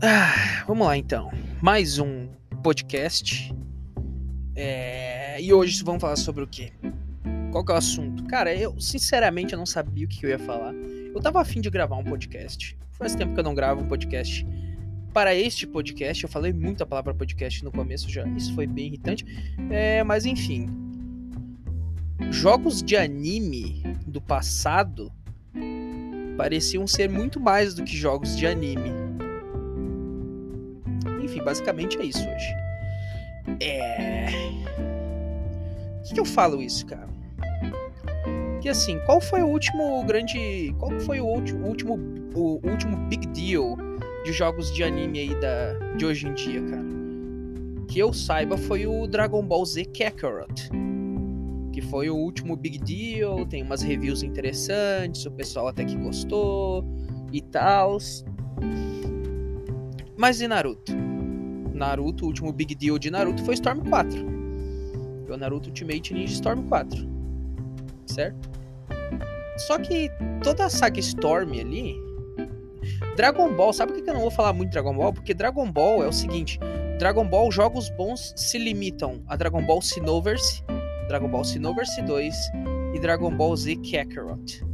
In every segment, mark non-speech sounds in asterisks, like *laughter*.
Ah, vamos lá então. Mais um podcast. É... E hoje vamos falar sobre o quê? Qual que é o assunto? Cara, eu sinceramente eu não sabia o que eu ia falar. Eu tava afim de gravar um podcast. Faz tempo que eu não gravo um podcast. Para este podcast, eu falei muito a palavra podcast no começo já. Isso foi bem irritante. É, mas enfim. Jogos de anime do passado pareciam ser muito mais do que jogos de anime enfim, basicamente é isso hoje. É. Por que, que eu falo isso, cara? Que assim, qual foi o último grande. Qual foi o último, o último big deal de jogos de anime aí da, de hoje em dia, cara? Que eu saiba foi o Dragon Ball Z Kakarot. Que foi o último big deal, tem umas reviews interessantes, o pessoal até que gostou e tal. Mas e Naruto? Naruto, o último big deal de Naruto foi Storm 4. Foi o Naruto Ultimate Ninja Storm 4. Certo? Só que toda a saga Storm ali. Dragon Ball, sabe por que eu não vou falar muito de Dragon Ball? Porque Dragon Ball é o seguinte: Dragon Ball, jogos bons se limitam a Dragon Ball Xenoverse, Dragon Ball Xenoverse 2 e Dragon Ball Z Kakarot.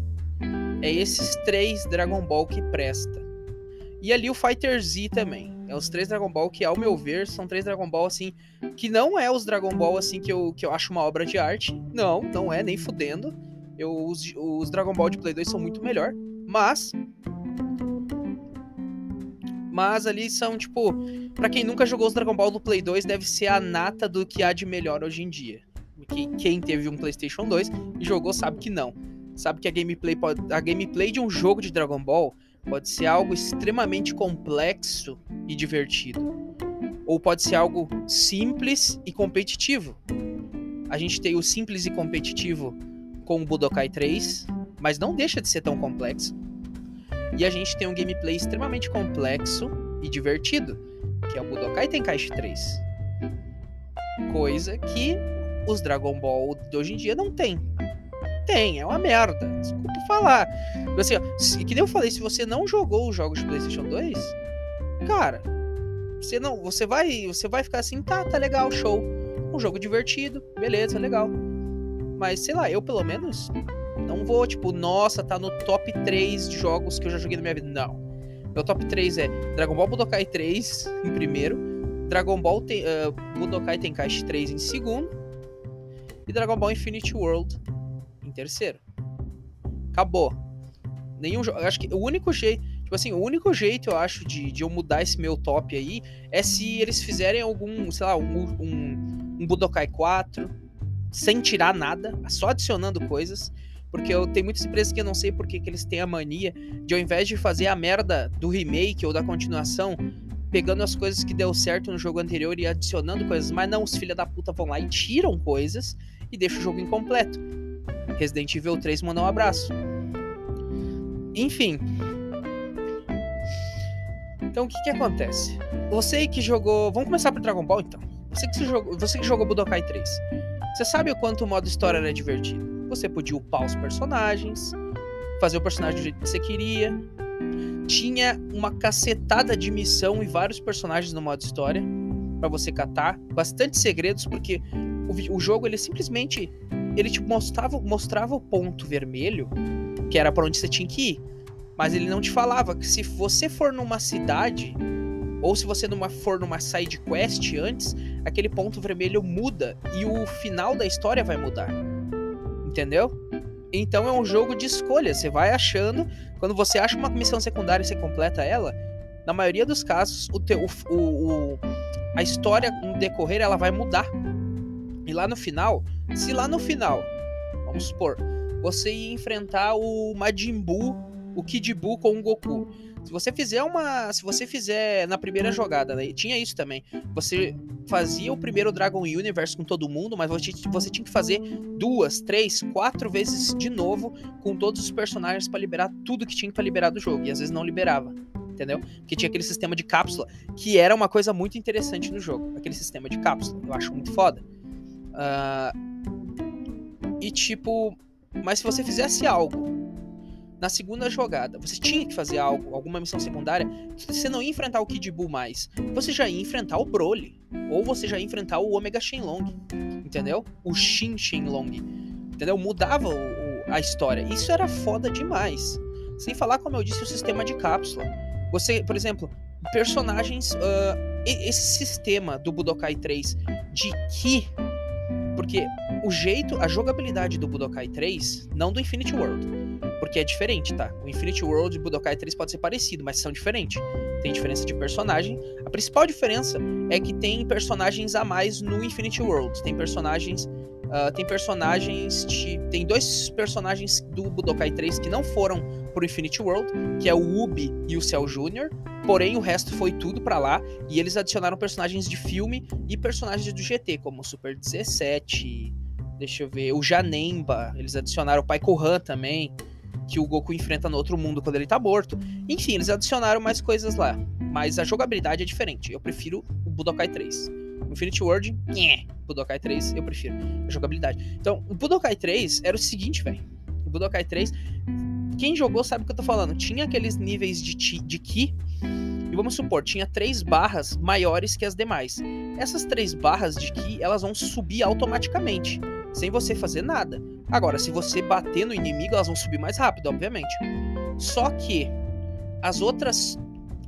É esses três Dragon Ball que presta. E ali o Fighter Z também. É os três Dragon Ball que, ao meu ver, são três Dragon Ball, assim, que não é os Dragon Ball, assim, que eu, que eu acho uma obra de arte. Não, não é, nem fudendo. Eu, os, os Dragon Ball de Play 2 são muito melhor. Mas. Mas ali são, tipo. para quem nunca jogou os Dragon Ball do Play 2, deve ser a nata do que há de melhor hoje em dia. Quem, quem teve um PlayStation 2 e jogou sabe que não. Sabe que a gameplay, a gameplay de um jogo de Dragon Ball pode ser algo extremamente complexo e divertido, ou pode ser algo simples e competitivo. A gente tem o simples e competitivo com o Budokai 3, mas não deixa de ser tão complexo. E a gente tem um gameplay extremamente complexo e divertido, que é o Budokai Tenkaichi 3. Coisa que os Dragon Ball de hoje em dia não tem. Tem, é uma merda. Desculpa falar. Assim, ó, se, que nem eu falei, se você não jogou os jogos de PlayStation 2, cara, você não, você vai, você vai ficar assim, tá, tá legal, show. Um jogo divertido, beleza, legal. Mas sei lá, eu pelo menos não vou tipo, nossa, tá no top 3 de jogos que eu já joguei na minha vida. Não. Meu top 3 é Dragon Ball Budokai 3 em primeiro, Dragon Ball Ten, uh, Budokai Tenkaichi 3 em segundo e Dragon Ball Infinity World terceiro. Acabou. Nenhum jogo. Acho que o único jeito. Tipo assim, o único jeito, eu acho, de, de eu mudar esse meu top aí é se eles fizerem algum, sei lá, um, um, um Budokai 4 sem tirar nada, só adicionando coisas. Porque eu tenho muitas empresas que eu não sei por que, que eles têm a mania de, ao invés de fazer a merda do remake ou da continuação, pegando as coisas que deu certo no jogo anterior e adicionando coisas, mas não, os filha da puta vão lá e tiram coisas e deixam o jogo incompleto. Resident Evil 3 mandou um abraço. Enfim. Então o que que acontece? Você que jogou. Vamos começar por Dragon Ball então. Você que, jogou, você que jogou Budokai 3. Você sabe o quanto o modo história era divertido? Você podia upar os personagens, fazer o personagem do jeito que você queria. Tinha uma cacetada de missão e vários personagens no modo história para você catar. Bastante segredos, porque o, o jogo ele simplesmente ele tipo, mostrava, mostrava o ponto vermelho, que era para onde você tinha que ir. Mas ele não te falava que se você for numa cidade, ou se você numa, for numa side quest antes, aquele ponto vermelho muda e o final da história vai mudar. Entendeu? Então é um jogo de escolha. Você vai achando. Quando você acha uma missão secundária e você completa ela, na maioria dos casos, o teu, o, o, a história no decorrer ela vai mudar. E lá no final, se lá no final, vamos supor, você enfrentar o Majin Buu, o Kid Buu com o Goku. Se você fizer uma, se você fizer na primeira jogada, né, tinha isso também. Você fazia o primeiro Dragon Universe com todo mundo, mas você, você tinha que fazer duas, três, quatro vezes de novo com todos os personagens para liberar tudo que tinha para liberar do jogo. E às vezes não liberava entendeu? Porque tinha aquele sistema de cápsula, que era uma coisa muito interessante no jogo. Aquele sistema de cápsula, eu acho muito foda. Uh, e tipo, mas se você fizesse algo na segunda jogada, você tinha que fazer algo, alguma missão secundária, você não ia enfrentar o Kid Buu mais. Você já ia enfrentar o Broly. Ou você já ia enfrentar o Omega Shenlong. Entendeu? O Shin Shenlong. Entendeu? Mudava o, o, a história. Isso era foda demais. Sem falar, como eu disse, o sistema de cápsula. Você, por exemplo, personagens. Uh, esse sistema do Budokai 3 de Ki. Porque o jeito, a jogabilidade do Budokai 3, não do Infinity World, porque é diferente, tá? O Infinity World e Budokai 3 pode ser parecido, mas são diferentes. Tem diferença de personagem. A principal diferença é que tem personagens a mais no Infinity World. Tem personagens Uh, tem personagens. De, tem dois personagens do Budokai 3 que não foram pro Infinity World, que é o Ubi e o Cell Jr. Porém, o resto foi tudo para lá. E eles adicionaram personagens de filme e personagens do GT, como o Super 17. Deixa eu ver. O Janemba. Eles adicionaram o Pai Kohan também. Que o Goku enfrenta no outro mundo quando ele tá morto. Enfim, eles adicionaram mais coisas lá. Mas a jogabilidade é diferente. Eu prefiro o Budokai 3. Infinity World, nhé. Budokai 3, eu prefiro. A jogabilidade. Então, o Budokai 3 era o seguinte, velho. O Budokai 3, quem jogou sabe o que eu tô falando. Tinha aqueles níveis de, de Ki. E vamos supor, tinha três barras maiores que as demais. Essas três barras de Ki, elas vão subir automaticamente. Sem você fazer nada. Agora, se você bater no inimigo, elas vão subir mais rápido, obviamente. Só que as outras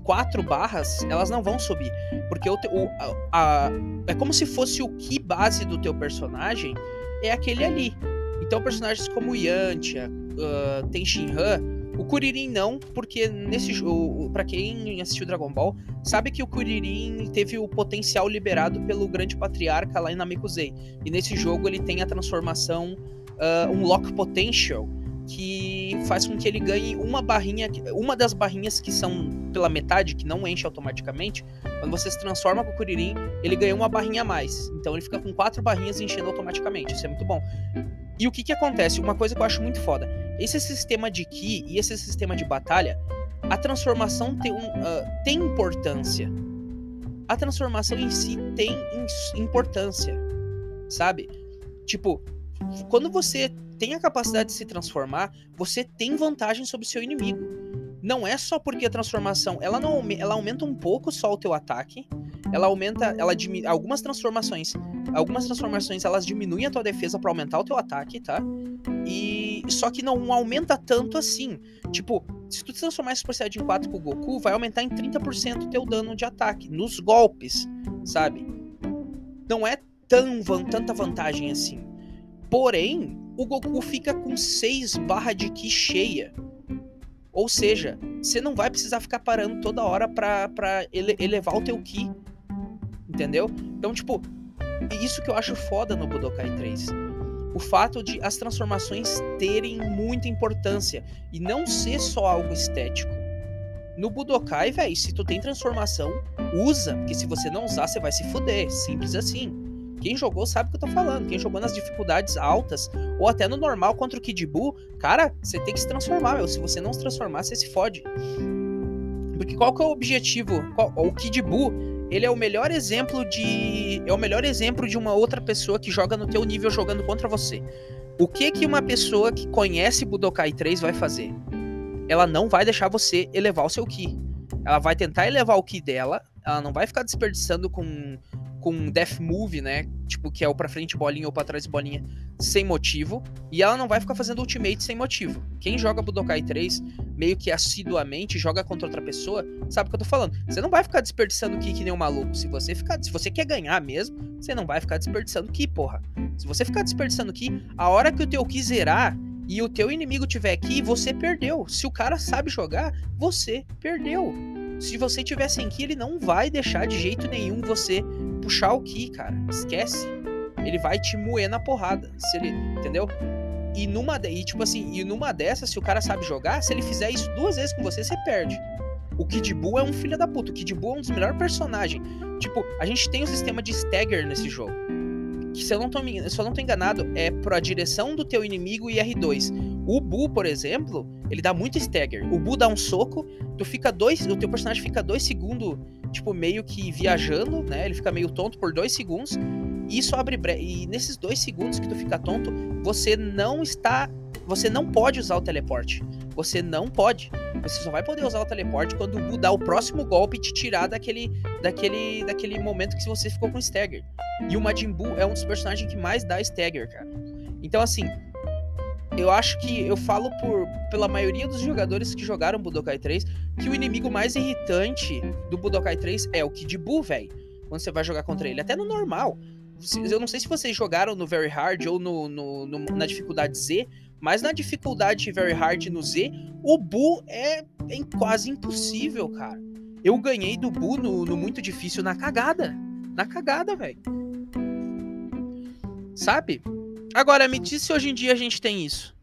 quatro barras, elas não vão subir. Porque o, o a, a, é como se fosse o que base do teu personagem é aquele ali. Então, personagens como Yantia, uh, tem Shinhan, o Kuririn não, porque nesse jogo, para quem assistiu Dragon Ball, sabe que o Kuririn teve o potencial liberado pelo grande patriarca lá em Namekusei. E nesse jogo ele tem a transformação, uh, um Lock Potential, que faz com que ele ganhe uma barrinha, uma das barrinhas que são pela metade, que não enche automaticamente. Quando você se transforma com o Kuririn, ele ganha uma barrinha a mais. Então ele fica com quatro barrinhas enchendo automaticamente. Isso é muito bom. E o que que acontece? Uma coisa que eu acho muito foda. Esse sistema de Ki e esse sistema de batalha, a transformação tem, um, uh, tem importância. A transformação em si tem importância, sabe? Tipo, quando você tem a capacidade de se transformar, você tem vantagem sobre seu inimigo. Não é só porque a transformação, ela não ela aumenta um pouco só o teu ataque, ela aumenta, ela diminui algumas transformações, algumas transformações elas diminuem a tua defesa para aumentar o teu ataque, tá? E só que não aumenta tanto assim. Tipo, se tu transformar esse Saiyajin 4 com o Goku, vai aumentar em 30% o teu dano de ataque nos golpes, sabe? Não é tão, tanta vantagem assim. Porém, o Goku fica com 6 barra de Ki cheia. Ou seja, você não vai precisar ficar parando toda hora pra, pra ele, elevar o teu Ki. Entendeu? Então, tipo, isso que eu acho foda no Budokai 3. O fato de as transformações terem muita importância e não ser só algo estético. No Budokai, velho, se tu tem transformação, usa, porque se você não usar, você vai se fuder. Simples assim. Quem jogou sabe o que eu tô falando. Quem jogou nas dificuldades altas, ou até no normal contra o Kid Buu, cara, você tem que se transformar, meu. Se você não se transformar, você se fode. Porque qual que é o objetivo? Qual, o Kid Buu, ele é o melhor exemplo de. É o melhor exemplo de uma outra pessoa que joga no teu nível jogando contra você. O que que uma pessoa que conhece Budokai 3 vai fazer? Ela não vai deixar você elevar o seu Ki. Ela vai tentar elevar o Ki dela, ela não vai ficar desperdiçando com com Death Move, né? Tipo, que é o pra frente bolinha ou pra trás bolinha, sem motivo. E ela não vai ficar fazendo ultimate sem motivo. Quem joga Budokai 3 meio que assiduamente, joga contra outra pessoa, sabe o que eu tô falando. Você não vai ficar desperdiçando ki que nem um maluco. Se você ficar, se você quer ganhar mesmo, você não vai ficar desperdiçando ki, porra. Se você ficar desperdiçando ki, a hora que o teu ki zerar e o teu inimigo tiver aqui, você perdeu. Se o cara sabe jogar, você perdeu. Se você tiver sem ki, ele não vai deixar de jeito nenhum você puxar o Ki, cara. Esquece. Ele vai te moer na porrada. Se ele, entendeu? E numa, e, tipo assim, e numa dessas, se o cara sabe jogar, se ele fizer isso duas vezes com você, você perde. O Kid Buu é um filho da puta. O Kid Buu é um dos melhores personagens. Tipo, a gente tem um sistema de stagger nesse jogo. Que se eu não tô, se eu não tô enganado, é pra direção do teu inimigo e R2. O Buu, por exemplo, ele dá muito stagger. O Buu dá um soco, tu fica dois. O teu personagem fica dois segundos tipo, meio que viajando, né? Ele fica meio tonto por dois segundos. E isso abre bre... E nesses dois segundos que tu fica tonto, você não está você não pode usar o teleporte. Você não pode. Você só vai poder usar o teleporte quando o Bu dar o próximo golpe e te tirar daquele, daquele, daquele momento que você ficou com Stagger. E o Majin Buu é um dos personagens que mais dá Stagger, cara. Então, assim, eu acho que eu falo por pela maioria dos jogadores que jogaram Budokai 3 que o inimigo mais irritante do Budokai 3 é o Kid Buu, velho. Quando você vai jogar contra ele, até no normal. Eu não sei se vocês jogaram no Very Hard ou no, no, no na dificuldade Z, mas na dificuldade Very Hard no Z, o Bu é, é quase impossível, cara. Eu ganhei do Bu no, no muito difícil na cagada. Na cagada, velho. Sabe? Agora, me diz se hoje em dia a gente tem isso.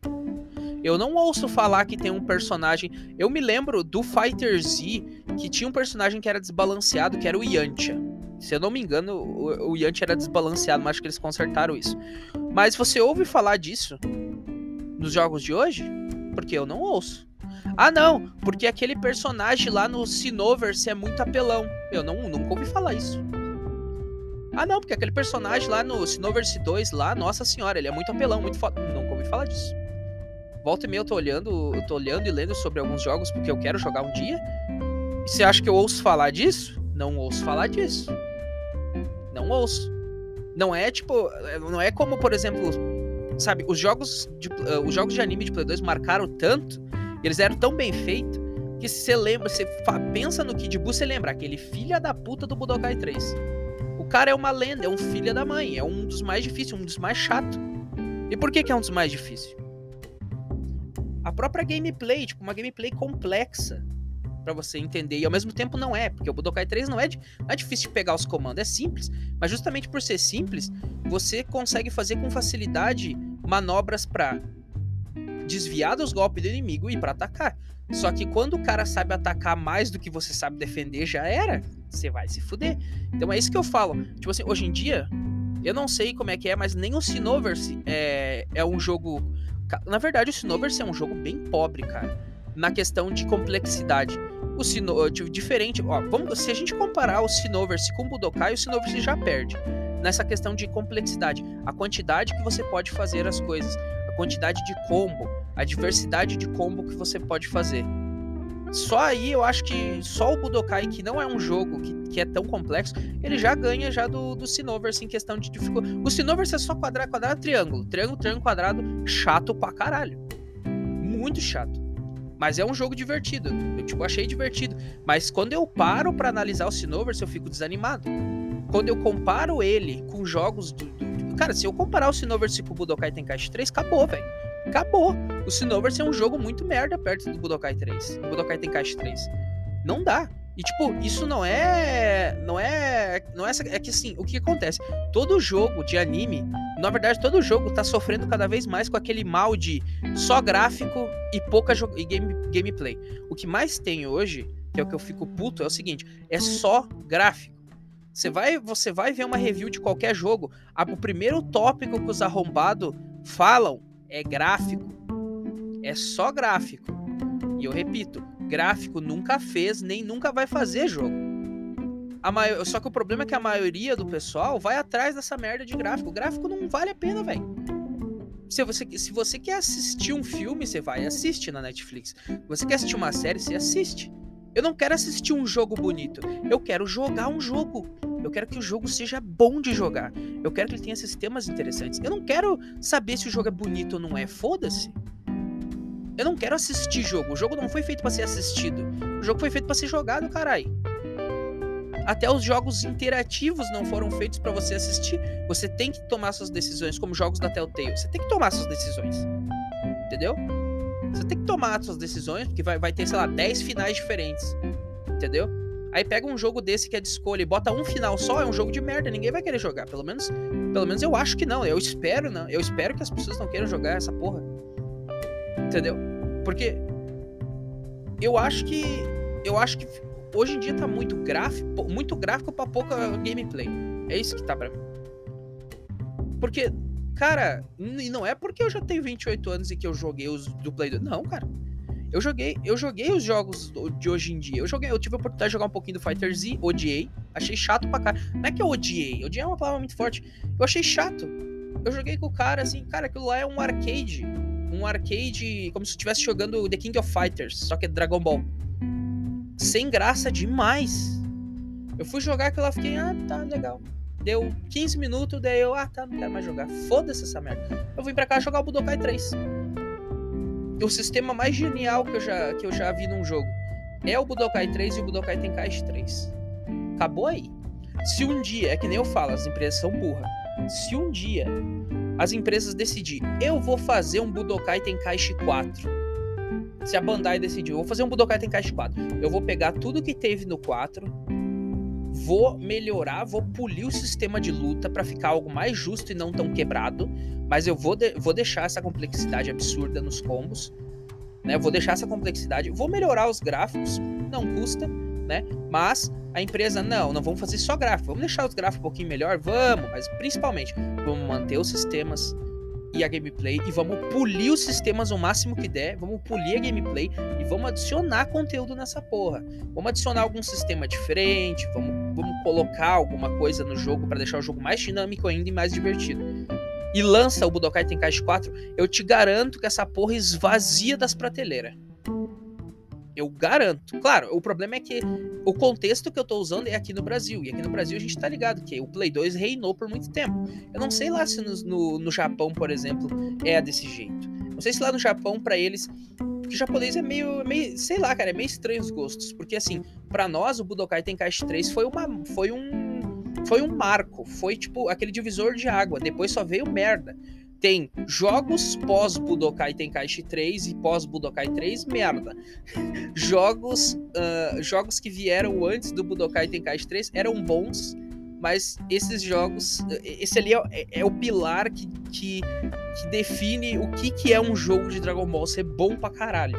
Eu não ouço falar que tem um personagem. Eu me lembro do Fighter Z que tinha um personagem que era desbalanceado, que era o Yantia. Se eu não me engano, o, Yantia era desbalanceado, mas acho que eles consertaram isso. Mas você ouve falar disso nos jogos de hoje? Porque eu não ouço. Ah, não, porque aquele personagem lá no Sinoverse é muito apelão. Eu não, nunca ouvi falar isso. Ah, não, porque aquele personagem lá no Sinoverse 2, lá, nossa senhora, ele é muito apelão, muito foda. Nunca ouvi falar disso. Volta e meia eu tô olhando, eu tô olhando e lendo sobre alguns jogos porque eu quero jogar um dia. E você acha que eu ouço falar disso? Não ouço falar disso. Não ouço. Não é tipo, não é como, por exemplo, sabe, os jogos de, uh, os jogos de anime de Play 2 marcaram tanto, eles eram tão bem feitos que se você lembra, você pensa no Kid Buu, você lembra aquele filha da puta do Budokai 3. Cara é uma lenda, é um filho da mãe, é um dos mais difíceis, um dos mais chato. E por que, que é um dos mais difíceis? A própria gameplay, tipo, uma gameplay complexa para você entender, e ao mesmo tempo não é, porque o Budokai 3 não é, não é difícil de pegar os comandos, é simples, mas justamente por ser simples, você consegue fazer com facilidade manobras para desviar dos golpes do inimigo e para atacar. Só que quando o cara sabe atacar mais do que você sabe defender, já era. Você vai se fuder. Então é isso que eu falo. Tipo assim, hoje em dia, eu não sei como é que é, mas nem o Sinoverse é, é um jogo. Na verdade, o Sinoverse é um jogo bem pobre, cara. Na questão de complexidade. O Sino, tipo, diferente. Ó, vamos, se a gente comparar o Sinoverse com o Budokai, o Sinoverse já perde. Nessa questão de complexidade. A quantidade que você pode fazer as coisas. A quantidade de combo a diversidade de combo que você pode fazer. Só aí eu acho que só o Budokai, que não é um jogo que, que é tão complexo, ele já ganha já do, do em questão de dificuldade. O Sinoverse é só quadrado, quadrado, triângulo. Triângulo, triângulo, quadrado, chato pra caralho. Muito chato. Mas é um jogo divertido. Eu tipo, achei divertido. Mas quando eu paro para analisar o Sinoverse, eu fico desanimado. Quando eu comparo ele com jogos do, do... Cara, se eu comparar o Sinoverse com o Budokai Tenkaichi 3, acabou, velho acabou. O Xenoverse é um jogo muito merda perto do Budokai 3. Do Budokai Tenkaichi 3. Não dá. E tipo, isso não é. Não é. Não é, é que assim, o que acontece? Todo jogo de anime, na verdade, todo jogo tá sofrendo cada vez mais com aquele mal de só gráfico e pouca e game, gameplay. O que mais tem hoje, que é o que eu fico puto, é o seguinte: é só gráfico. Você vai, você vai ver uma review de qualquer jogo, o primeiro tópico que os arrombados falam é gráfico. É só gráfico. E eu repito, gráfico nunca fez nem nunca vai fazer jogo. A Só que o problema é que a maioria do pessoal vai atrás dessa merda de gráfico. Gráfico não vale a pena, velho. Se você, se você quer assistir um filme, você vai assistir na Netflix. Se você quer assistir uma série, você assiste. Eu não quero assistir um jogo bonito. Eu quero jogar um jogo. Eu quero que o jogo seja bom de jogar. Eu quero que ele tenha sistemas interessantes. Eu não quero saber se o jogo é bonito ou não é. Foda-se. Eu não quero assistir jogo. O jogo não foi feito para ser assistido. O jogo foi feito para ser jogado, carai. Até os jogos interativos não foram feitos para você assistir. Você tem que tomar suas decisões, como jogos da Telltale. Você tem que tomar suas decisões. Entendeu? Você tem que tomar suas decisões, porque vai, vai ter, sei lá, 10 finais diferentes. Entendeu? Aí pega um jogo desse que é de escolha e bota um final só, é um jogo de merda, ninguém vai querer jogar. Pelo menos, pelo menos eu acho que não. Eu espero, não. Eu espero que as pessoas não queiram jogar essa porra. Entendeu? Porque eu acho que eu acho que hoje em dia tá muito gráfico, muito gráfico para pouca gameplay. É isso que tá para mim. Porque Cara, e não é porque eu já tenho 28 anos e que eu joguei os do Play 2. Não, cara. Eu joguei, eu joguei os jogos de hoje em dia. Eu joguei, eu tive a oportunidade de jogar um pouquinho do Fighter Z, odiei. Achei chato pra cá. Não é que eu odiei, odiei é uma palavra muito forte. Eu achei chato. Eu joguei com o cara assim, cara, aquilo lá é um arcade. um arcade como se estivesse jogando The King of Fighters, só que é Dragon Ball. Sem graça demais. Eu fui jogar aquilo lá, fiquei, ah, tá, legal. Deu 15 minutos, daí eu, ah, tá, não quero mais jogar. Foda-se essa merda. Eu vim pra cá jogar o Budokai 3. O sistema mais genial que eu já, que eu já vi num jogo é o Budokai 3 e o Budokai Tenkaichi 3. Acabou aí. Se um dia, é que nem eu falo, as empresas são burras. Se um dia as empresas decidir, eu vou fazer um Budokai Tenkaichi 4. Se a Bandai decidir, eu vou fazer um Budokai Tenkaichi 4. Eu vou pegar tudo que teve no 4, vou melhorar, vou polir o sistema de luta para ficar algo mais justo e não tão quebrado, mas eu vou, de, vou deixar essa complexidade absurda nos combos, né? Vou deixar essa complexidade, vou melhorar os gráficos, não custa, né? Mas a empresa, não, não vamos fazer só gráfico, vamos deixar os gráficos um pouquinho melhor, vamos, mas principalmente vamos manter os sistemas e a gameplay e vamos polir os sistemas o máximo que der, vamos polir a gameplay e vamos adicionar conteúdo nessa porra. Vamos adicionar algum sistema diferente, vamos, vamos colocar alguma coisa no jogo para deixar o jogo mais dinâmico ainda e mais divertido. E lança o Budokai Tenkaichi 4, eu te garanto que essa porra esvazia das prateleiras. Eu garanto. Claro, o problema é que o contexto que eu tô usando é aqui no Brasil. E aqui no Brasil a gente tá ligado que o Play 2 reinou por muito tempo. Eu não sei lá se no, no, no Japão, por exemplo, é desse jeito. Não sei se lá no Japão, para eles. Porque o japonês é meio, meio. Sei lá, cara, é meio estranho os gostos. Porque assim, para nós, o Budokai Tenkaichi 3 foi, uma, foi um. Foi um marco. Foi tipo aquele divisor de água. Depois só veio merda tem jogos pós Budokai Tenkaichi 3 e pós Budokai 3, merda. *laughs* jogos, uh, jogos que vieram antes do Budokai Tenkaichi 3 eram bons, mas esses jogos, esse ali é, é, é o pilar que, que, que, define o que, que é um jogo de Dragon Ball ser bom pra caralho.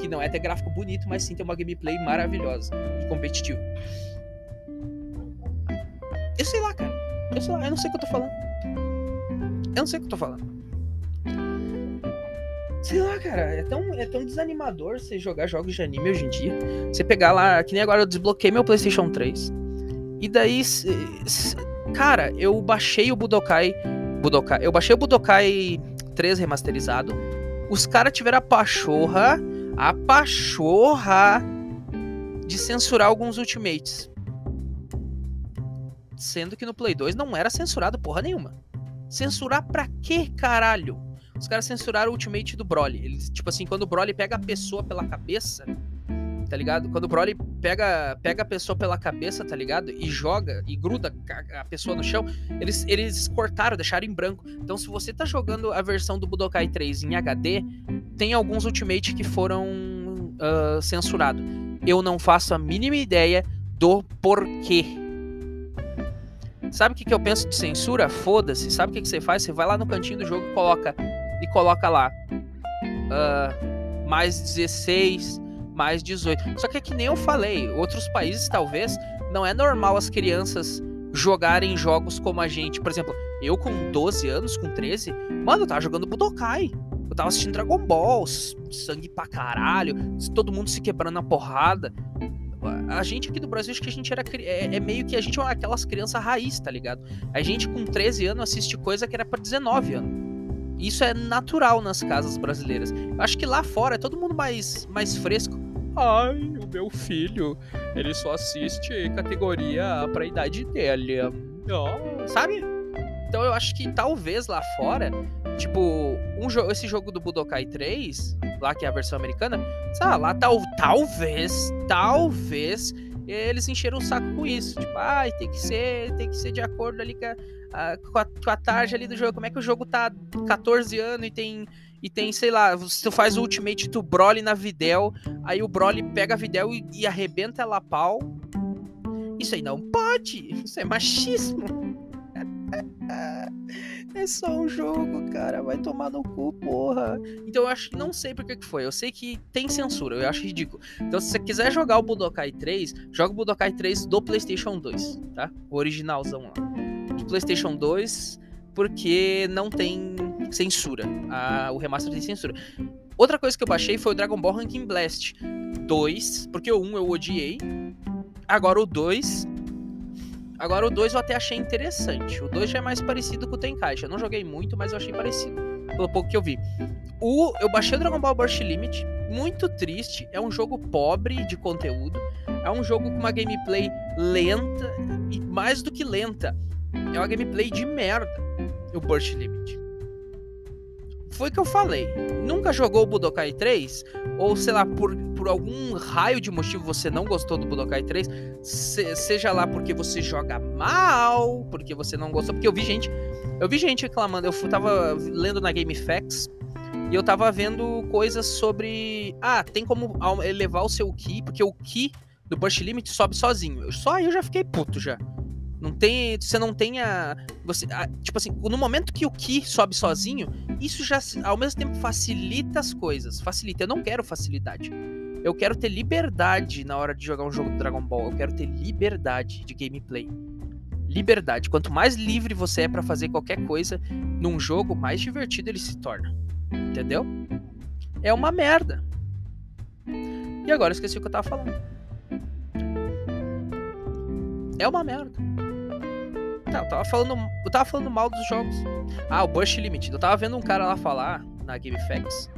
Que não é ter gráfico bonito, mas sim ter uma gameplay maravilhosa e competitiva. Eu sei lá, cara. Eu sei lá, eu não sei o que eu tô falando. Eu não sei o que eu tô falando. Sei lá, cara, é tão, é tão desanimador você jogar jogos de anime hoje em dia. Você pegar lá, que nem agora eu desbloqueei meu PlayStation 3. E daí, cara, eu baixei o Budokai. Budokai. Eu baixei o Budokai 3 remasterizado. Os caras tiveram a pachorra. A pachorra de censurar alguns Ultimates. Sendo que no Play 2 não era censurado porra nenhuma. Censurar pra quê, caralho? Os caras censuraram o Ultimate do Broly. Eles, tipo assim, quando o Broly pega a pessoa pela cabeça, tá ligado? Quando o Broly pega, pega a pessoa pela cabeça, tá ligado? E joga e gruda a pessoa no chão, eles, eles cortaram, deixaram em branco. Então, se você tá jogando a versão do Budokai 3 em HD, tem alguns Ultimate que foram uh, censurados. Eu não faço a mínima ideia do porquê Sabe o que, que eu penso de censura? Foda-se. Sabe o que, que você faz? Você vai lá no cantinho do jogo e coloca, e coloca lá. Uh, mais 16, mais 18. Só que é que nem eu falei, outros países talvez não é normal as crianças jogarem jogos como a gente. Por exemplo, eu com 12 anos, com 13, mano, eu tava jogando Budokai. Eu tava assistindo Dragon Ball, sangue pra caralho, todo mundo se quebrando na porrada a gente aqui do Brasil, acho que a gente era. É, é meio que a gente é aquelas crianças raiz, tá ligado? A gente com 13 anos assiste coisa que era pra 19 anos. Isso é natural nas casas brasileiras. Eu acho que lá fora é todo mundo mais, mais fresco. Ai, o meu filho, ele só assiste categoria pra idade dele. Oh, sabe? Então eu acho que talvez lá fora, tipo, um jo esse jogo do Budokai 3, lá que é a versão americana, sei lá, lá tal talvez, talvez eles encheram o saco com isso. Tipo, ai, ah, tem que ser, tem que ser de acordo ali com a, com a, com a tarja ali do jogo. Como é que o jogo tá 14 anos e tem e tem, sei lá, você faz o ultimate do Broly na Videl, aí o Broly pega a Videl e, e arrebenta ela a pau. Isso aí não pode. Isso é machismo. *laughs* é só um jogo, cara. Vai tomar no cu, porra. Então eu acho. Não sei por que, que foi. Eu sei que tem censura. Eu acho ridículo. Então, se você quiser jogar o Budokai 3, joga o Budokai 3 do PlayStation 2, tá? O originalzão lá. Do PlayStation 2, porque não tem censura. O remaster tem censura. Outra coisa que eu baixei foi o Dragon Ball Ranking Blast 2, porque o 1 eu odiei. Agora o 2 Agora o 2 eu até achei interessante. O 2 já é mais parecido com o Tenkaichi. Eu não joguei muito, mas eu achei parecido. pelo pouco que eu vi. O, eu baixei o Dragon Ball Burst Limit, muito triste, é um jogo pobre de conteúdo, é um jogo com uma gameplay lenta, e mais do que lenta, é uma gameplay de merda, o Burst Limit. Foi o que eu falei. Nunca jogou o Budokai 3? Ou, sei lá, por, por algum raio de motivo você não gostou do Budokai 3? Se, seja lá porque você joga mal, porque você não gostou. Porque eu vi gente. Eu vi gente reclamando. Eu tava lendo na GameFAQs e eu tava vendo coisas sobre. Ah, tem como elevar o seu Ki, porque o Ki do Burst Limit sobe sozinho. Só aí eu já fiquei puto já. Não tem, você não tem a, você, a, tipo assim, no momento que o Ki sobe sozinho, isso já ao mesmo tempo facilita as coisas, facilita. Eu não quero facilidade. Eu quero ter liberdade na hora de jogar um jogo do Dragon Ball. Eu quero ter liberdade de gameplay. Liberdade. Quanto mais livre você é para fazer qualquer coisa num jogo, mais divertido ele se torna. Entendeu? É uma merda. E agora eu esqueci o que eu tava falando. É uma merda. Tá, eu tava falando, eu tava falando mal dos jogos. Ah, o Burst Limit. Eu tava vendo um cara lá falar na GameFAQs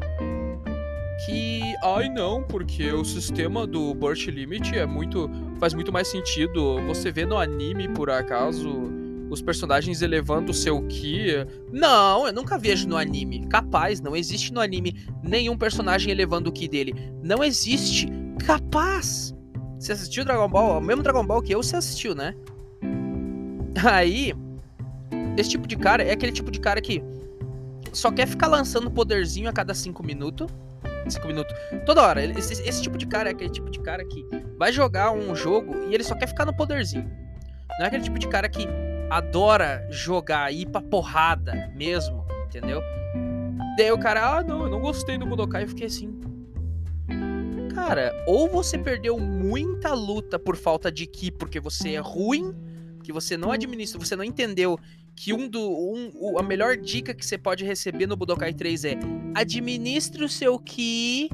que, ai não, porque o sistema do Burst Limit é muito faz muito mais sentido. Você vê no anime por acaso os personagens elevando o seu ki. Não, eu nunca vejo no anime. Capaz, não existe no anime nenhum personagem elevando o ki dele. Não existe. Capaz. Você assistiu Dragon Ball? O mesmo Dragon Ball que eu, você assistiu, né? Aí, esse tipo de cara é aquele tipo de cara que só quer ficar lançando poderzinho a cada 5 minutos. 5 minutos. Toda hora. Esse, esse, tipo de cara é aquele tipo de cara que vai jogar um jogo e ele só quer ficar no poderzinho. Não é aquele tipo de cara que adora jogar ir pra porrada mesmo, entendeu? Daí o cara, ah, não, eu não gostei do Budokai. Eu fiquei assim. Cara, ou você perdeu muita luta por falta de ki porque você é ruim que você não administra, você não entendeu que um do um, a melhor dica que você pode receber no Budokai 3 é administre o seu ki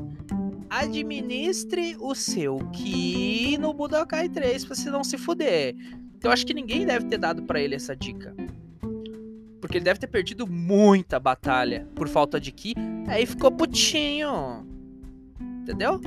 administre o seu ki no Budokai 3 pra você não se fuder. Então acho que ninguém deve ter dado para ele essa dica. Porque ele deve ter perdido muita batalha por falta de ki, aí ficou putinho. Entendeu?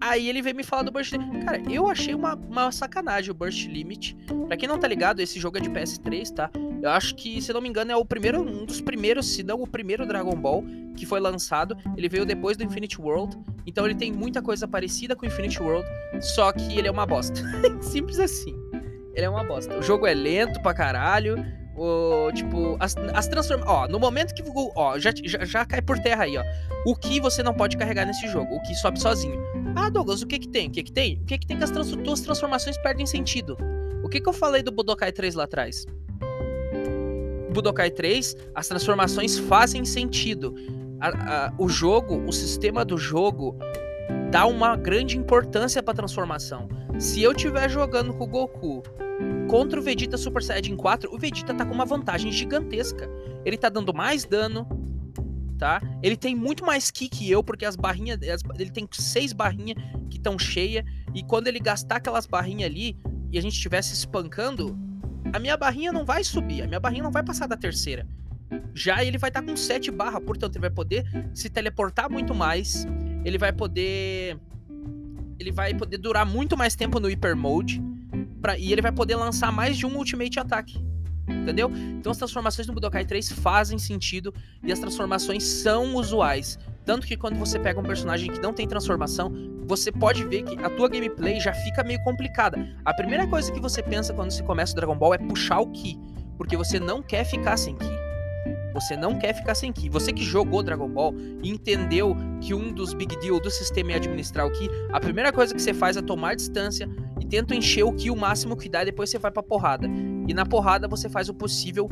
Aí ele veio me falar do Burst Limit. Cara, eu achei uma, uma sacanagem o Burst Limit. Pra quem não tá ligado, esse jogo é de PS3, tá? Eu acho que, se não me engano, é o primeiro, um dos primeiros, se não o primeiro Dragon Ball que foi lançado. Ele veio depois do Infinite World. Então ele tem muita coisa parecida com o Infinite World, só que ele é uma bosta. *laughs* Simples assim. Ele é uma bosta. O jogo é lento pra caralho. O, tipo, as, as transformações. Ó, no momento que. Ó, já, já, já cai por terra aí, ó. O que você não pode carregar nesse jogo? O que sobe sozinho. Ah, Douglas, o que que tem? O que que tem? O que que tem que as trans tuas transformações perdem sentido? O que que eu falei do Budokai 3 lá atrás? Budokai 3, as transformações fazem sentido. A, a, o jogo, o sistema do jogo dá uma grande importância para transformação. Se eu estiver jogando com o Goku contra o Vegeta Super Saiyajin 4, o Vegeta tá com uma vantagem gigantesca. Ele tá dando mais dano, tá? Ele tem muito mais ki que eu, porque as barrinhas. As, ele tem seis barrinhas que estão cheias. E quando ele gastar aquelas barrinhas ali e a gente estivesse espancando, a minha barrinha não vai subir. A minha barrinha não vai passar da terceira. Já ele vai estar tá com sete barras, portanto, ele vai poder se teleportar muito mais. Ele vai poder. Ele vai poder durar muito mais tempo no Hyper Mode. Pra, e ele vai poder lançar mais de um Ultimate Attack. Entendeu? Então as transformações no Budokai 3 fazem sentido e as transformações são usuais. Tanto que quando você pega um personagem que não tem transformação, você pode ver que a tua gameplay já fica meio complicada. A primeira coisa que você pensa quando você começa o Dragon Ball é puxar o Ki, porque você não quer ficar sem Ki. Você não quer ficar sem Ki. Você que jogou Dragon Ball e entendeu que um dos big deal do sistema é administrar o Ki, a primeira coisa que você faz é tomar distância e tenta encher o Ki o máximo que dá, depois você vai pra porrada. E na porrada você faz o possível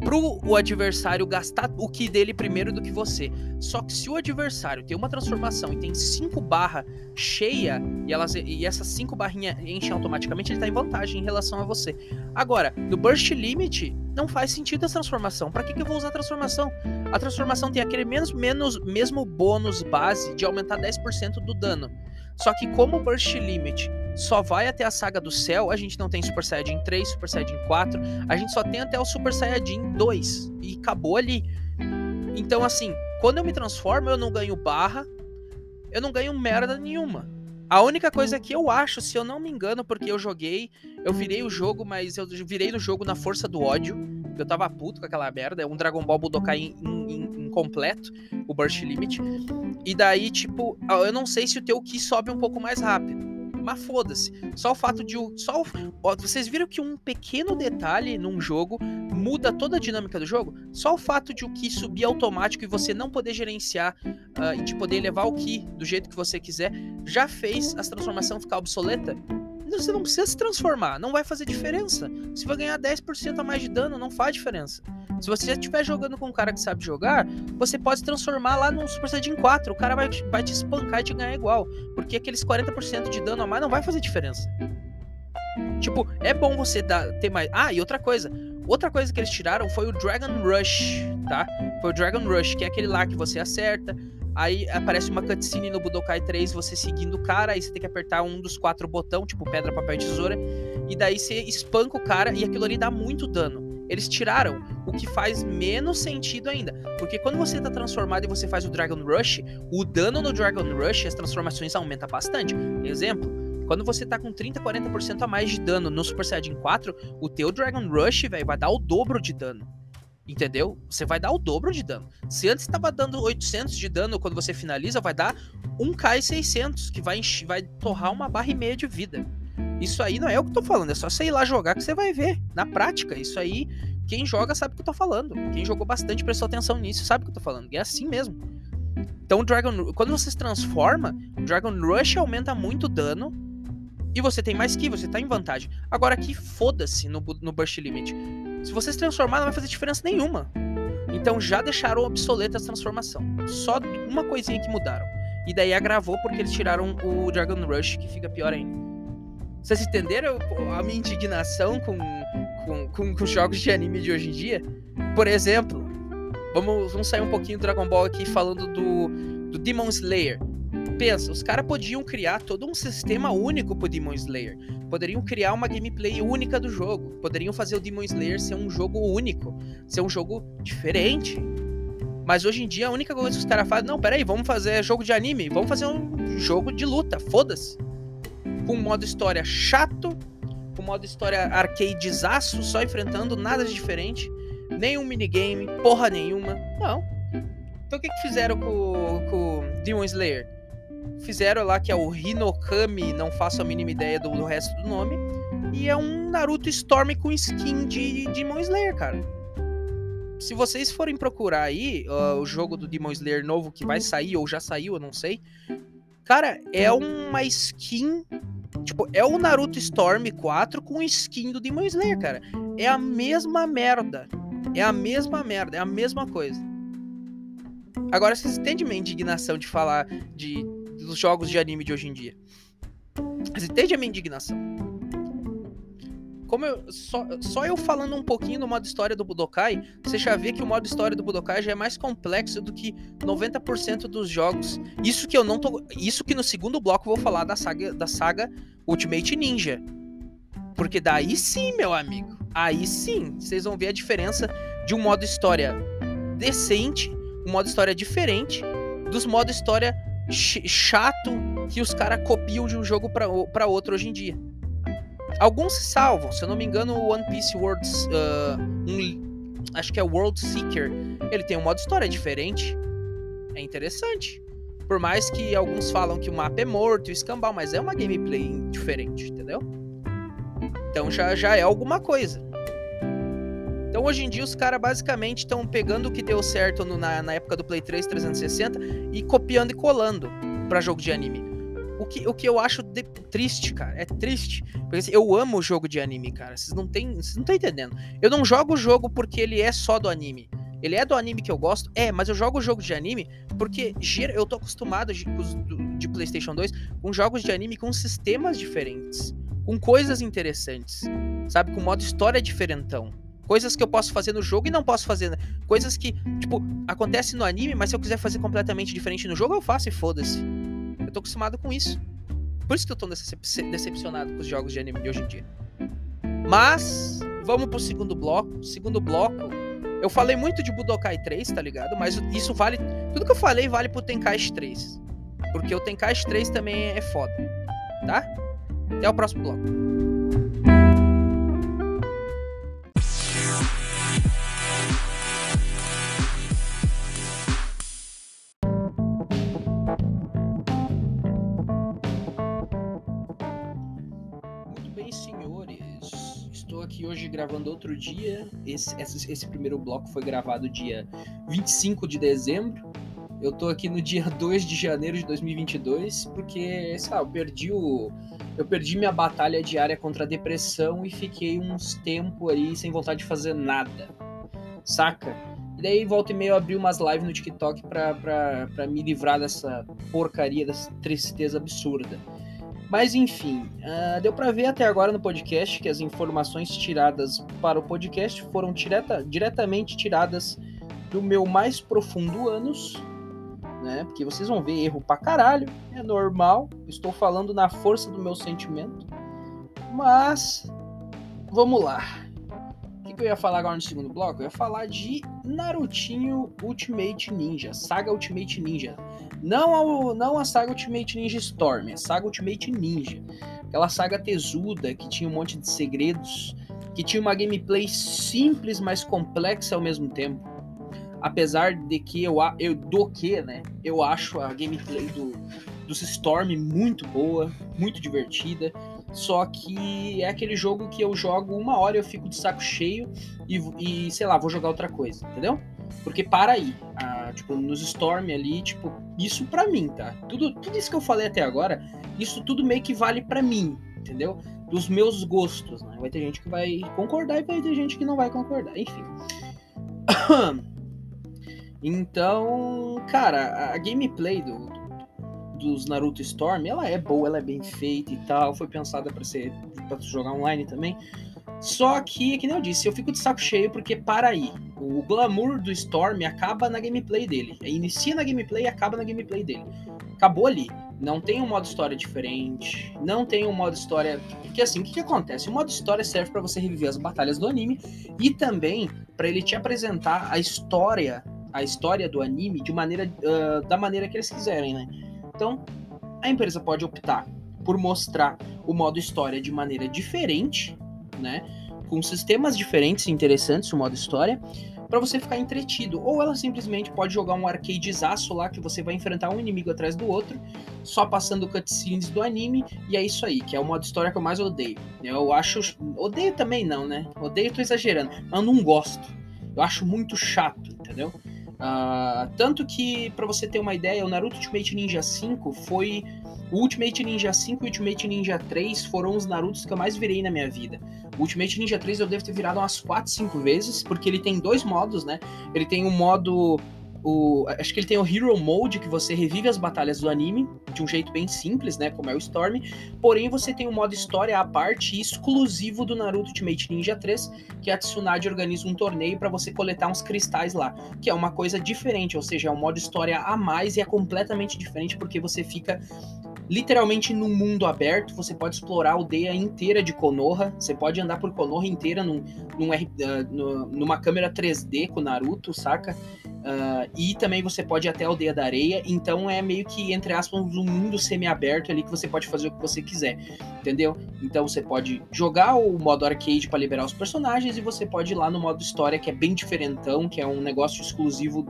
pro o adversário gastar o ki dele primeiro do que você. Só que se o adversário tem uma transformação e tem cinco barras cheia e, elas, e essas cinco barrinhas enchem automaticamente, ele tá em vantagem em relação a você. Agora, no Burst Limit, não faz sentido essa transformação. Para que, que eu vou usar a transformação? A transformação tem aquele menos, menos mesmo bônus base de aumentar 10% do dano. Só que como o Burst Limit só vai até a saga do céu, a gente não tem Super Saiyajin 3, Super Saiyajin 4, a gente só tem até o Super Saiyajin 2 e acabou ali. Então, assim, quando eu me transformo, eu não ganho barra, eu não ganho merda nenhuma. A única coisa que eu acho, se eu não me engano, porque eu joguei, eu virei o jogo, mas eu virei no jogo na força do ódio. Eu tava puto com aquela merda. É um Dragon Ball Budokai incompleto, o Burst Limit. E daí, tipo, eu não sei se o teu Ki sobe um pouco mais rápido mas foda-se. Só o fato de. Só o, ó, vocês viram que um pequeno detalhe num jogo muda toda a dinâmica do jogo? Só o fato de o Ki subir automático e você não poder gerenciar uh, e de poder levar o Ki do jeito que você quiser já fez a transformação ficar obsoleta? Você não precisa se transformar, não vai fazer diferença. Se vai ganhar 10% a mais de dano, não faz diferença. Se você já estiver jogando com um cara que sabe jogar, você pode se transformar lá num Super Saiyajin 4. O cara vai, vai te espancar e te ganhar igual. Porque aqueles 40% de dano a mais não vai fazer diferença. Tipo, é bom você dar, ter mais. Ah, e outra coisa. Outra coisa que eles tiraram foi o Dragon Rush, tá? Foi o Dragon Rush, que é aquele lá que você acerta, aí aparece uma cutscene no Budokai 3, você seguindo o cara, aí você tem que apertar um dos quatro botões, tipo pedra, papel e tesoura, e daí você espanca o cara e aquilo ali dá muito dano. Eles tiraram o que faz menos sentido ainda. Porque quando você está transformado e você faz o Dragon Rush, o dano no Dragon Rush, as transformações aumenta bastante. Exemplo, quando você tá com 30, 40% a mais de dano no Super Saiyajin 4, o teu Dragon Rush, velho, vai dar o dobro de dano. Entendeu? Você vai dar o dobro de dano. Se antes estava dando 800 de dano quando você finaliza, vai dar 1k 600, que vai, vai torrar uma barra e meia de vida. Isso aí não é o que eu tô falando, é só você ir lá jogar que você vai ver. Na prática, isso aí, quem joga sabe o que eu tô falando. Quem jogou bastante prestou atenção nisso, sabe o que eu tô falando. E é assim mesmo. Então, Dragon, quando você se transforma, Dragon Rush aumenta muito o dano e você tem mais ki, você tá em vantagem. Agora aqui, foda-se no, no Burst Limit. Se você se transformar, não vai fazer diferença nenhuma. Então já deixaram obsoleta a transformação. Só uma coisinha que mudaram. E daí agravou porque eles tiraram o Dragon Rush, que fica pior ainda. Vocês entenderam a minha indignação com, com, com, com jogos de anime de hoje em dia? Por exemplo, vamos, vamos sair um pouquinho do Dragon Ball aqui falando do, do Demon Slayer. Pensa, os caras podiam criar todo um sistema único pro Demon Slayer. Poderiam criar uma gameplay única do jogo. Poderiam fazer o Demon Slayer ser um jogo único. Ser um jogo diferente. Mas hoje em dia a única coisa que os caras fazem, não, peraí, vamos fazer jogo de anime, vamos fazer um jogo de luta, foda-se com modo história chato, com modo história arcadezaço, só enfrentando nada de diferente, nenhum minigame, porra nenhuma. Não. Então o que, que fizeram com, com Demon Slayer? Fizeram lá que é o Hinokami, não faço a mínima ideia do, do resto do nome. E é um Naruto Storm com skin de, de Demon Slayer, cara. Se vocês forem procurar aí uh, o jogo do Demon Slayer novo que vai sair, ou já saiu, eu não sei. Cara, é uma skin Tipo, é o Naruto Storm 4 com skin do Demon Slayer, cara. É a mesma merda. É a mesma merda, é a mesma coisa. Agora, vocês entendem minha indignação de falar de, dos jogos de anime de hoje em dia? Vocês entendem a minha indignação? Como eu, só, só eu falando um pouquinho do modo história do Budokai, você já vê que o modo história do Budokai já é mais complexo do que 90% dos jogos. Isso que eu não tô, isso que no segundo bloco eu vou falar da saga da saga Ultimate Ninja. Porque daí sim, meu amigo. Aí sim, vocês vão ver a diferença de um modo história decente, um modo história diferente dos modo história chato que os caras copiam de um jogo para outro hoje em dia. Alguns se salvam, se eu não me engano, o One Piece World. Uh, um, acho que é World Seeker. Ele tem um modo história diferente. É interessante. Por mais que alguns falam que o mapa é morto e escambau, mas é uma gameplay diferente, entendeu? Então já, já é alguma coisa. Então hoje em dia os caras basicamente estão pegando o que deu certo no, na, na época do Play 3 360 e copiando e colando para jogo de anime. O que, o que eu acho de, triste, cara, é triste. Porque assim, eu amo o jogo de anime, cara. Vocês não vocês não estão entendendo. Eu não jogo o jogo porque ele é só do anime. Ele é do anime que eu gosto, é, mas eu jogo jogo de anime porque eu tô acostumado de, de PlayStation 2 com jogos de anime com sistemas diferentes, com coisas interessantes, sabe? Com modo história diferentão. Coisas que eu posso fazer no jogo e não posso fazer. Né? Coisas que, tipo, acontece no anime, mas se eu quiser fazer completamente diferente no jogo, eu faço e foda-se. Eu tô acostumado com isso. Por isso que eu tô decep decepcionado com os jogos de anime de hoje em dia. Mas, vamos pro segundo bloco. Segundo bloco, Eu falei muito de Budokai 3, tá ligado? Mas isso vale. Tudo que eu falei vale pro Tenkaichi 3. Porque o Tenkaichi 3 também é foda. Tá? Até o próximo bloco. Gravando outro dia. Esse, esse, esse, primeiro bloco foi gravado dia 25 de dezembro. Eu tô aqui no dia *laughs* 2 de janeiro de 2022, porque, sei lá, eu perdi o. Eu perdi minha batalha diária contra a depressão e fiquei uns tempo aí sem vontade de fazer nada. Saca? E daí volta e meio abri umas lives no TikTok pra, pra, pra me livrar dessa porcaria, dessa tristeza absurda. Mas enfim, uh, deu para ver até agora no podcast que as informações tiradas para o podcast foram direta, diretamente tiradas do meu mais profundo ânus, né? Porque vocês vão ver erro pra caralho, é normal. Estou falando na força do meu sentimento. Mas vamos lá. Que, eu ia falar agora no segundo bloco? Eu ia falar de Narutinho Ultimate Ninja, Saga Ultimate Ninja. Não, ao, não a saga Ultimate Ninja Storm, a saga Ultimate Ninja. Aquela saga tesuda que tinha um monte de segredos, que tinha uma gameplay simples, mas complexa ao mesmo tempo. Apesar de que eu, eu do que, né? Eu acho a gameplay do, dos Storm muito boa, muito divertida. Só que é aquele jogo que eu jogo uma hora eu fico de saco cheio e, e sei lá, vou jogar outra coisa, entendeu? Porque para aí, tipo, nos Storm ali, tipo, isso para mim, tá? Tudo, tudo isso que eu falei até agora, isso tudo meio que vale para mim, entendeu? Dos meus gostos, né? Vai ter gente que vai concordar e vai ter gente que não vai concordar, enfim. *coughs* então, cara, a gameplay do, dos Naruto Storm, ela é boa, ela é bem feita e tal, foi pensada para ser para jogar online também. Só que, que nem eu disse, eu fico de saco cheio porque para aí. O glamour do Storm acaba na gameplay dele. Inicia na gameplay e acaba na gameplay dele. Acabou ali. Não tem um modo história diferente. Não tem um modo história. Porque assim, o que, que acontece? O modo história serve para você reviver as batalhas do anime e também para ele te apresentar a história, a história do anime de maneira uh, da maneira que eles quiserem, né? Então, a empresa pode optar por mostrar o modo história de maneira diferente né? Com sistemas diferentes e interessantes o modo história, para você ficar entretido. Ou ela simplesmente pode jogar um arcadezaço lá que você vai enfrentar um inimigo atrás do outro, só passando cutscenes do anime, e é isso aí, que é o modo história que eu mais odeio. Eu acho. Odeio também não, né? Odeio, tô exagerando, mas eu não gosto. Eu acho muito chato, entendeu? Uh, tanto que, para você ter uma ideia, o Naruto Ultimate Ninja 5 foi. O Ultimate Ninja 5 e o Ultimate Ninja 3 foram os Narutos que eu mais virei na minha vida. O Ultimate Ninja 3 eu devo ter virado umas 4, 5 vezes, porque ele tem dois modos, né? Ele tem o um modo o, acho que ele tem o Hero Mode, que você revive as batalhas do anime de um jeito bem simples, né? Como é o Storm. Porém, você tem um modo história à parte exclusivo do Naruto Ultimate Ninja 3, que a Tsunade organiza um torneio para você coletar uns cristais lá, que é uma coisa diferente, ou seja, é um modo história a mais e é completamente diferente porque você fica literalmente num mundo aberto, você pode explorar a aldeia inteira de Konoha, você pode andar por Konoha inteira num, num, uh, numa câmera 3D com Naruto, saca? Uh, e também você pode ir até a Aldeia da Areia, então é meio que, entre aspas, um mundo semi-aberto ali que você pode fazer o que você quiser, entendeu? Então você pode jogar o modo arcade para liberar os personagens e você pode ir lá no modo história, que é bem diferentão, que é um negócio exclusivo,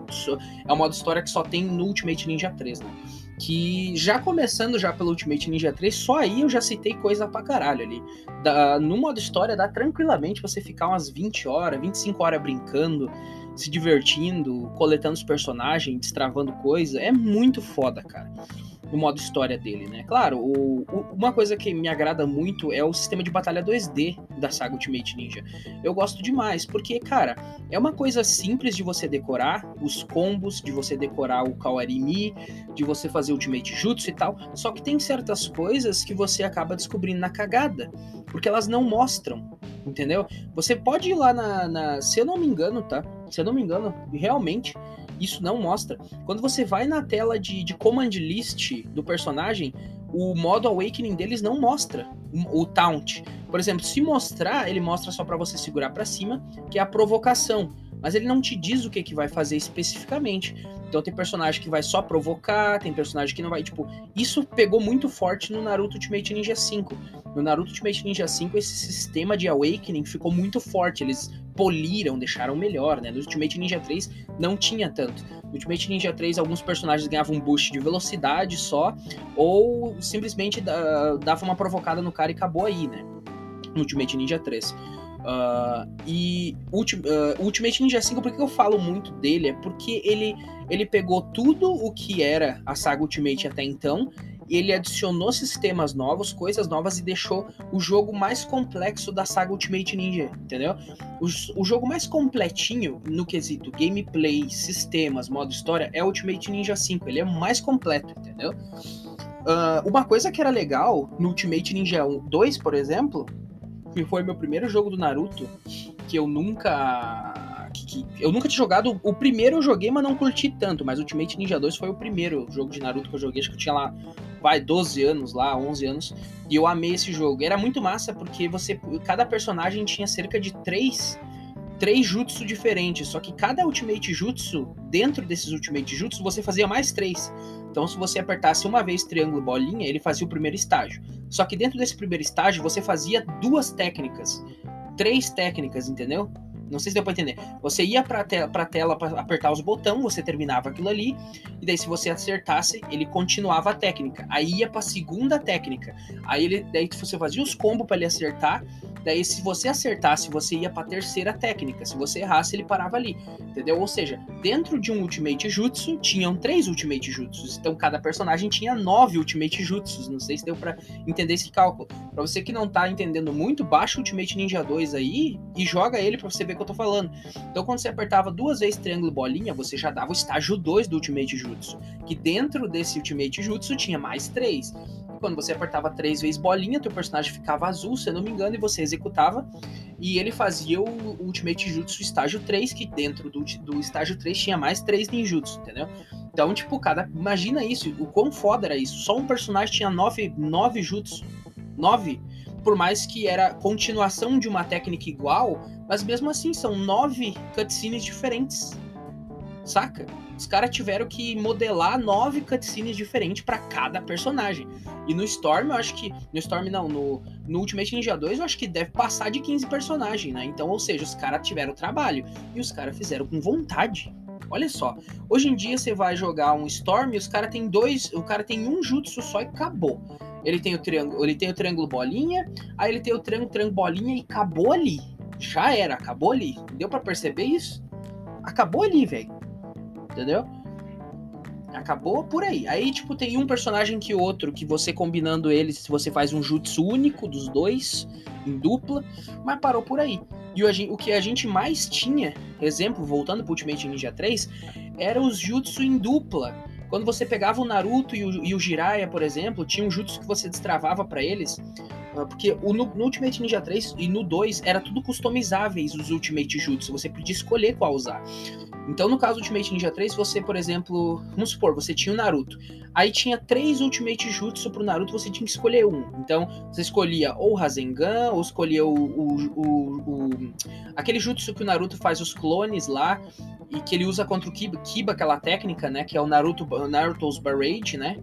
é um modo história que só tem no Ultimate Ninja 3, né? Que já começando já pelo Ultimate Ninja 3, só aí eu já citei coisa pra caralho ali. Da, no modo história dá tranquilamente você ficar umas 20 horas, 25 horas brincando, se divertindo, coletando os personagens, destravando coisa. É muito foda, cara no modo história dele, né? Claro, o, o, uma coisa que me agrada muito é o sistema de batalha 2D da saga Ultimate Ninja. Eu gosto demais, porque, cara, é uma coisa simples de você decorar os combos, de você decorar o Kawarimi, de você fazer Ultimate Jutsu e tal, só que tem certas coisas que você acaba descobrindo na cagada, porque elas não mostram, entendeu? Você pode ir lá na, na se eu não me engano, tá? Se eu não me engano, realmente isso não mostra. Quando você vai na tela de, de command list do personagem, o modo awakening deles não mostra o, taunt. Por exemplo, se mostrar, ele mostra só para você segurar para cima, que é a provocação. mas ele não te diz o que, que vai fazer especificamente. Então tem personagem que vai só provocar, tem personagem que não vai, tipo, isso pegou muito forte no Naruto Ultimate Ninja 5. No Naruto Ultimate Ninja 5 esse sistema de awakening ficou muito forte, eles poliram, deixaram melhor, né? No Ultimate Ninja 3 não tinha tanto. No Ultimate Ninja 3 alguns personagens ganhavam um boost de velocidade só ou simplesmente dava uma provocada no cara e acabou aí, né? No Ultimate Ninja 3. Uh, e Ulti, uh, Ultimate Ninja 5, por que eu falo muito dele? É porque ele, ele pegou tudo o que era a saga Ultimate até então, ele adicionou sistemas novos, coisas novas, e deixou o jogo mais complexo da saga Ultimate Ninja, entendeu? O, o jogo mais completinho no quesito gameplay, sistemas, modo história, é Ultimate Ninja 5. Ele é mais completo, entendeu? Uh, uma coisa que era legal no Ultimate Ninja 2, por exemplo, que foi meu primeiro jogo do Naruto, que eu nunca. Que, que, eu nunca tinha jogado. O primeiro eu joguei, mas não curti tanto. Mas Ultimate Ninja 2 foi o primeiro jogo de Naruto que eu joguei. Acho que eu tinha lá, vai, 12 anos lá, 11 anos. E eu amei esse jogo. Era muito massa porque você. Cada personagem tinha cerca de três três jutsu diferentes, só que cada Ultimate Jutsu, dentro desses Ultimate Jutsu, você fazia mais três. Então, se você apertasse uma vez triângulo bolinha, ele fazia o primeiro estágio. Só que dentro desse primeiro estágio, você fazia duas técnicas. Três técnicas, entendeu? Não sei se deu pra entender. Você ia pra, te pra tela pra apertar os botões, você terminava aquilo ali, e daí se você acertasse, ele continuava a técnica. Aí ia pra segunda técnica. Aí ele, daí você fazia os combos para ele acertar. Daí se você acertasse, você ia pra terceira técnica. Se você errasse, ele parava ali. Entendeu? Ou seja, dentro de um Ultimate Jutsu, tinham três Ultimate Jutsus. Então cada personagem tinha nove Ultimate Jutsus. Não sei se deu para entender esse cálculo. Pra você que não tá entendendo muito, baixa o Ultimate Ninja 2 aí e joga ele pra você ver que eu tô falando. Então, quando você apertava duas vezes triângulo bolinha, você já dava o estágio 2 do Ultimate Jutsu. Que dentro desse Ultimate Jutsu tinha mais três. Quando você apertava três vezes bolinha, teu personagem ficava azul, se eu não me engano, e você executava. E ele fazia o Ultimate Jutsu estágio 3, que dentro do, do estágio 3 tinha mais três ninjutsu, entendeu? Então, tipo, cada. Imagina isso, o quão foda era isso. Só um personagem tinha nove, nove jutsu. Nove por mais que era continuação de uma técnica igual, mas mesmo assim são nove cutscenes diferentes. Saca? Os caras tiveram que modelar nove cutscenes diferentes para cada personagem. E no Storm, eu acho que. No Storm, não, no, no Ultimate Ninja 2, eu acho que deve passar de 15 personagens, né? Então, ou seja, os caras tiveram trabalho. E os caras fizeram com vontade. Olha só. Hoje em dia você vai jogar um Storm e os caras tem dois. O cara tem um jutsu só e acabou. Ele tem o triângulo, ele tem o triângulo bolinha, aí ele tem o triângulo, triângulo bolinha e acabou ali. Já era, acabou ali. Deu para perceber isso? Acabou ali, velho. Entendeu? Acabou por aí. Aí, tipo, tem um personagem que outro, que você combinando eles, você faz um jutsu único dos dois, em dupla, mas parou por aí. E o, o que a gente mais tinha, exemplo, voltando pro Ultimate Ninja 3, era os jutsu em dupla quando você pegava o Naruto e o, e o Jiraiya, por exemplo, tinha um jutsu que você destravava para eles. Ah, porque o, no, no, Ultimate Ninja 3 e no 2 era tudo customizáveis os Ultimate Jutsu, você podia escolher qual usar. Então, no caso do Ultimate Ninja 3, você, por exemplo, vamos supor, você tinha o Naruto. Aí tinha três Ultimate Jutsu pro Naruto, você tinha que escolher um. Então, você escolhia ou Rasengan, ou escolhia o, o, o, o aquele Jutsu que o Naruto faz os clones lá, e que ele usa contra o Kiba, Kiba aquela técnica, né? Que é o Naruto, Naruto's Barrage, né?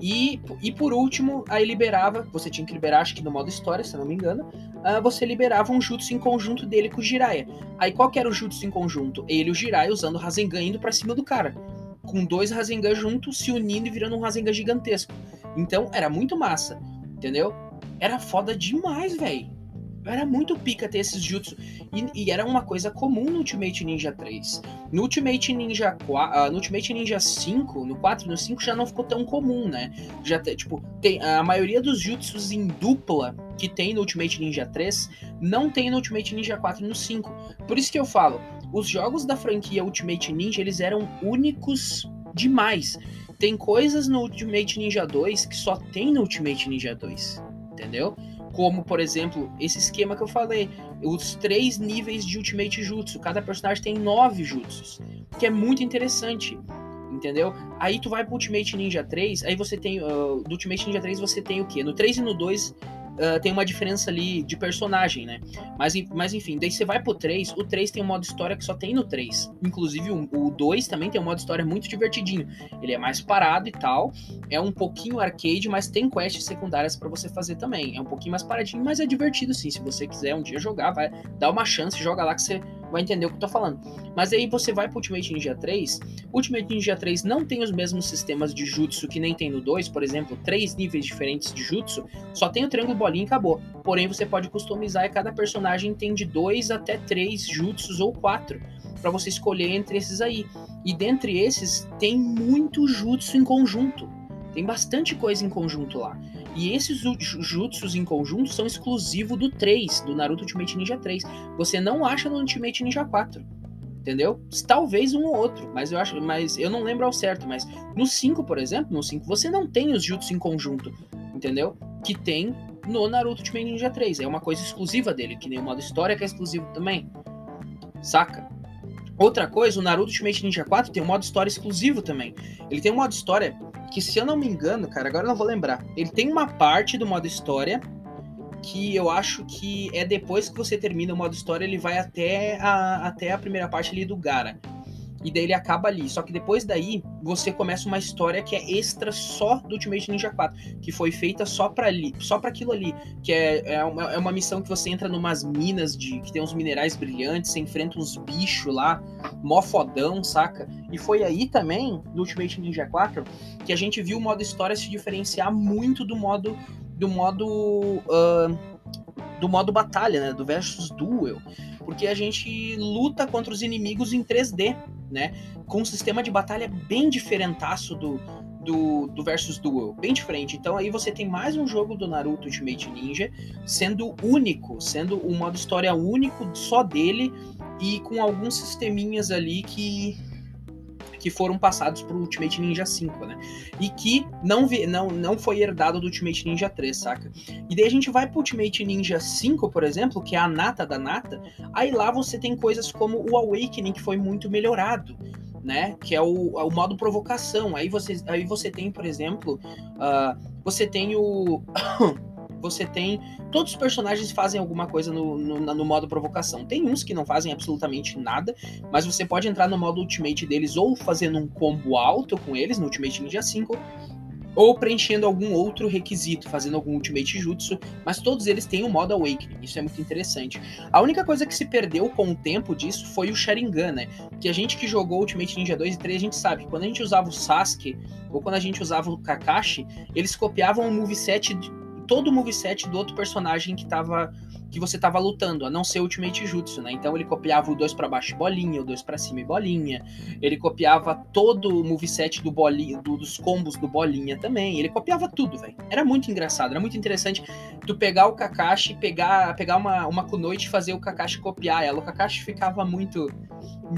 E, e por último, aí liberava, você tinha que liberar, acho que no modo história, se não me engano, uh, você liberava um jutsu em conjunto dele com o Jiraiya. Aí qual que era o jutsu em conjunto? Ele e o Jiraiya usando o Rasengan indo pra cima do cara. Com dois Rasengan juntos, se unindo e virando um Rasengan gigantesco. Então, era muito massa, entendeu? Era foda demais, velho. Era muito pica ter esses jutsu. E, e, era uma coisa comum no Ultimate Ninja 3. No Ultimate Ninja 4, uh, ah, no Ultimate Ninja 5, no 4 no 5 já não ficou tão comum, né? Já tipo, tem a maioria dos jutsus em dupla que tem no Ultimate Ninja 3 não tem no Ultimate Ninja 4 e no 5. Por isso que eu falo, os jogos da franquia Ultimate Ninja, eles eram únicos demais. Tem coisas no Ultimate Ninja 2 que só tem no Ultimate Ninja 2, entendeu? Como, por exemplo, esse esquema que eu falei, os três níveis de Ultimate Jutsu. Cada personagem tem nove Jutsus, que é muito interessante, entendeu? Aí tu vai pro Ultimate Ninja 3, aí você tem. Uh, do Ultimate Ninja 3 você tem o quê? No 3 e no 2 uh, tem uma diferença ali de personagem, né? Mas, mas enfim, daí você vai pro 3, o 3 tem um modo história que só tem no 3. Inclusive o, o 2 também tem um modo história muito divertidinho. Ele é mais parado e tal, é um pouquinho arcade, mas tem quests secundárias para você fazer também. É um pouquinho mais paradinho, mas é divertido sim. Se você quiser um dia jogar, vai dar uma chance, joga lá que você vai entender o que eu tô falando. Mas aí você vai pro Ultimate Ninja 3, Ultimate Ninja 3 não tem os mesmos sistemas de jutsu que nem tem no 2, por exemplo, três níveis diferentes de jutsu, só tem o triângulo bolinha e acabou. Porém, você pode customizar e cada personagem tem de dois até três jutsus ou quatro para você escolher entre esses aí. E dentre esses tem muito jutsu em conjunto. Tem bastante coisa em conjunto lá. E esses jutsus em conjunto são exclusivos do 3, do Naruto Ultimate Ninja 3. Você não acha no Ultimate Ninja 4. Entendeu? Talvez um ou outro, mas eu acho, mas eu não lembro ao certo, mas no 5, por exemplo, no 5 você não tem os jutsus em conjunto, entendeu? Que tem no Naruto Ultimate Ninja 3. É uma coisa exclusiva dele, que nem o modo história que é exclusivo também. Saca? Outra coisa, o Naruto Ultimate Ninja 4 tem um modo história exclusivo também. Ele tem um modo história que, se eu não me engano, cara, agora eu não vou lembrar. Ele tem uma parte do modo história que eu acho que é depois que você termina o modo história, ele vai até a, até a primeira parte ali do Gara. E daí ele acaba ali. Só que depois daí, você começa uma história que é extra só do Ultimate Ninja 4, que foi feita só para ali, só para aquilo ali, que é, é, uma, é uma missão que você entra numas minas de que tem uns minerais brilhantes, você enfrenta uns bichos lá, mó fodão, saca? E foi aí também, no Ultimate Ninja 4, que a gente viu o modo história se diferenciar muito do modo do modo uh, do modo batalha, né, do versus duel, porque a gente luta contra os inimigos em 3D né? Com um sistema de batalha bem diferentaço do, do, do Versus Duel, bem diferente. Então aí você tem mais um jogo do Naruto Ultimate Ninja, sendo único, sendo um modo história único só dele e com alguns sisteminhas ali que que foram passados pro Ultimate Ninja 5, né? E que não, vi, não, não foi herdado do Ultimate Ninja 3, saca? E daí a gente vai pro Ultimate Ninja 5, por exemplo, que é a nata da nata, aí lá você tem coisas como o Awakening, que foi muito melhorado. Né? Que é o, o modo provocação. Aí você, aí você tem, por exemplo, uh, você tem o *coughs* você tem. Todos os personagens fazem alguma coisa no, no, no, modo provocação. Tem uns que não fazem absolutamente nada, mas você pode entrar no modo Ultimate deles ou fazendo um combo alto com eles no Ultimate Ninja 5, ou preenchendo algum outro requisito, fazendo algum Ultimate Jutsu, mas todos eles têm o modo Awakening, isso é muito interessante. A única coisa que se perdeu com o tempo disso foi o Sharingan, né? Que a gente que jogou Ultimate Ninja 2 e 3, a gente sabe que quando a gente usava o Sasuke, ou quando a gente usava o Kakashi, eles copiavam o moveset todo o moveset do outro personagem que tava que você tava lutando, a não ser Ultimate Jutsu, né? Então ele copiava o 2 para baixo bolinha, o 2 para cima e bolinha. Ele copiava todo o moveset do bolinha, do, dos combos do bolinha também. Ele copiava tudo, velho. Era muito engraçado, era muito interessante tu pegar o Kakashi, pegar, pegar uma, uma Kunoichi e fazer o Kakashi copiar ela. O Kakashi ficava muito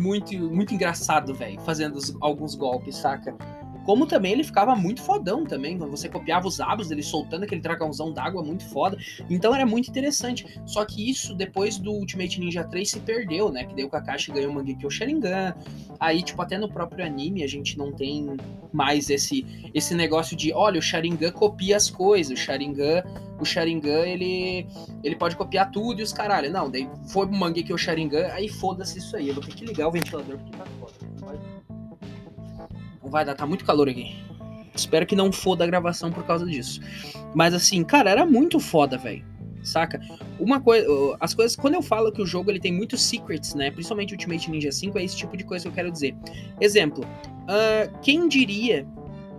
muito muito engraçado, velho, fazendo os, alguns golpes, saca? Como também ele ficava muito fodão também, quando você copiava os abos dele soltando aquele dragãozão d'água muito foda. Então era muito interessante. Só que isso, depois do Ultimate Ninja 3, se perdeu, né? Que daí o Kakashi ganhou o Mangekyo Sharingan. Aí, tipo, até no próprio anime a gente não tem mais esse, esse negócio de, olha, o Sharingan copia as coisas. O Sharingan, o Sharingan, ele, ele pode copiar tudo e os caralho. Não, daí foi o Mangekyo Sharingan, aí foda-se isso aí. Eu vou ter que ligar o ventilador porque tá vai dar, tá muito calor aqui. Espero que não foda a gravação por causa disso. Mas assim, cara, era muito foda, velho. Saca? Uma coisa, as coisas, quando eu falo que o jogo ele tem muitos secrets, né? Principalmente Ultimate Ninja 5, é esse tipo de coisa que eu quero dizer. Exemplo, uh, quem diria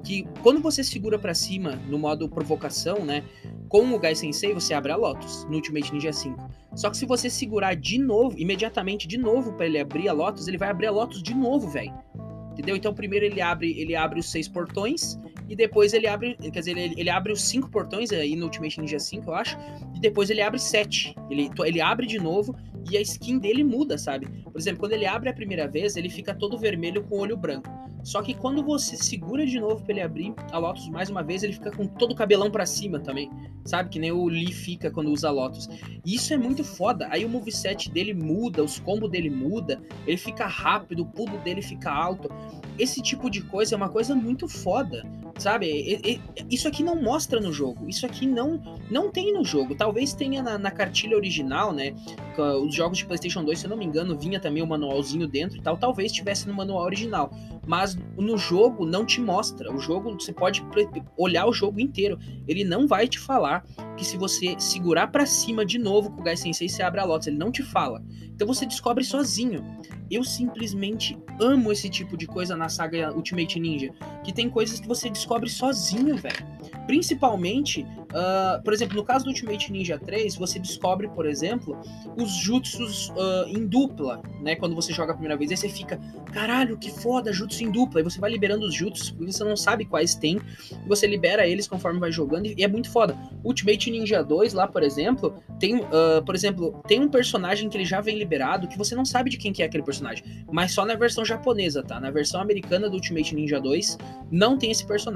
que quando você segura para cima no modo provocação, né? Com o Gai Sensei, você abre a Lotus no Ultimate Ninja 5. Só que se você segurar de novo, imediatamente de novo para ele abrir a Lotus, ele vai abrir a Lotus de novo, velho. Entendeu? Então primeiro ele abre, ele abre os seis portões e depois ele abre, quer dizer, ele, ele abre os cinco portões aí no Ultimate Ninja 5, eu acho, e depois ele abre sete. Ele, ele abre de novo e a skin dele muda, sabe? Por exemplo, quando ele abre a primeira vez, ele fica todo vermelho com olho branco. Só que quando você segura de novo pra ele abrir a Lotus mais uma vez, ele fica com todo o cabelão para cima também. Sabe? Que nem o Lee fica quando usa Lotus. E isso é muito foda. Aí o moveset dele muda, os combos dele muda, ele fica rápido, o pulo dele fica alto. Esse tipo de coisa é uma coisa muito foda. Sabe? Isso aqui não mostra no jogo. Isso aqui não não tem no jogo. Talvez tenha na, na cartilha original, né? Os jogos de PlayStation 2, se eu não me engano, vinha também o manualzinho dentro e tal. Talvez tivesse no manual original. Mas no jogo não te mostra. O jogo, você pode olhar o jogo inteiro. Ele não vai te falar que se você segurar para cima de novo com o Gai Sensei, você abre a Lotus. Ele não te fala. Então você descobre sozinho. Eu simplesmente amo esse tipo de coisa na saga Ultimate Ninja. Que tem coisas que você descobre sozinho, velho. Principalmente, uh, por exemplo, no caso do Ultimate Ninja 3, você descobre, por exemplo, os jutsus uh, em dupla, né? Quando você joga a primeira vez, aí você fica, caralho, que foda, jutsu em dupla. E você vai liberando os jutsus, porque você não sabe quais tem, e você libera eles conforme vai jogando, e é muito foda. Ultimate Ninja 2, lá, por exemplo, tem, uh, por exemplo, tem um personagem que ele já vem liberado, que você não sabe de quem que é aquele personagem, mas só na versão japonesa, tá? Na versão americana do Ultimate Ninja 2, não tem esse personagem.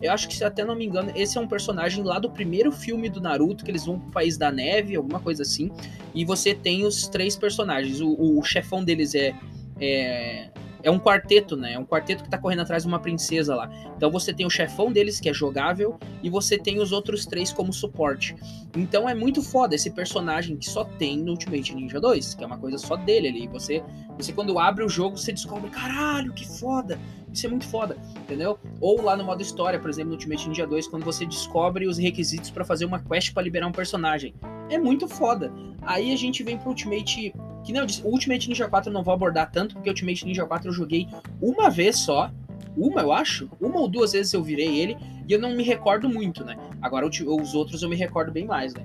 Eu acho que, se até não me engano, esse é um personagem lá do primeiro filme do Naruto, que eles vão pro País da Neve, alguma coisa assim. E você tem os três personagens. O, o, o chefão deles é, é é um quarteto, né? É um quarteto que tá correndo atrás de uma princesa lá. Então você tem o chefão deles, que é jogável, e você tem os outros três como suporte. Então é muito foda esse personagem que só tem no Ultimate Ninja 2, que é uma coisa só dele ali. Você, você quando abre o jogo, você descobre, caralho, que foda! Isso é muito foda, entendeu? Ou lá no modo história, por exemplo, no Ultimate Ninja 2, quando você descobre os requisitos para fazer uma quest para liberar um personagem. É muito foda. Aí a gente vem pro Ultimate que nem eu disse, Ultimate Ninja 4 eu não vou abordar tanto, porque Ultimate Ninja 4 eu joguei uma vez só. Uma, eu acho. Uma ou duas vezes eu virei ele. E eu não me recordo muito, né? Agora os outros eu me recordo bem mais, né?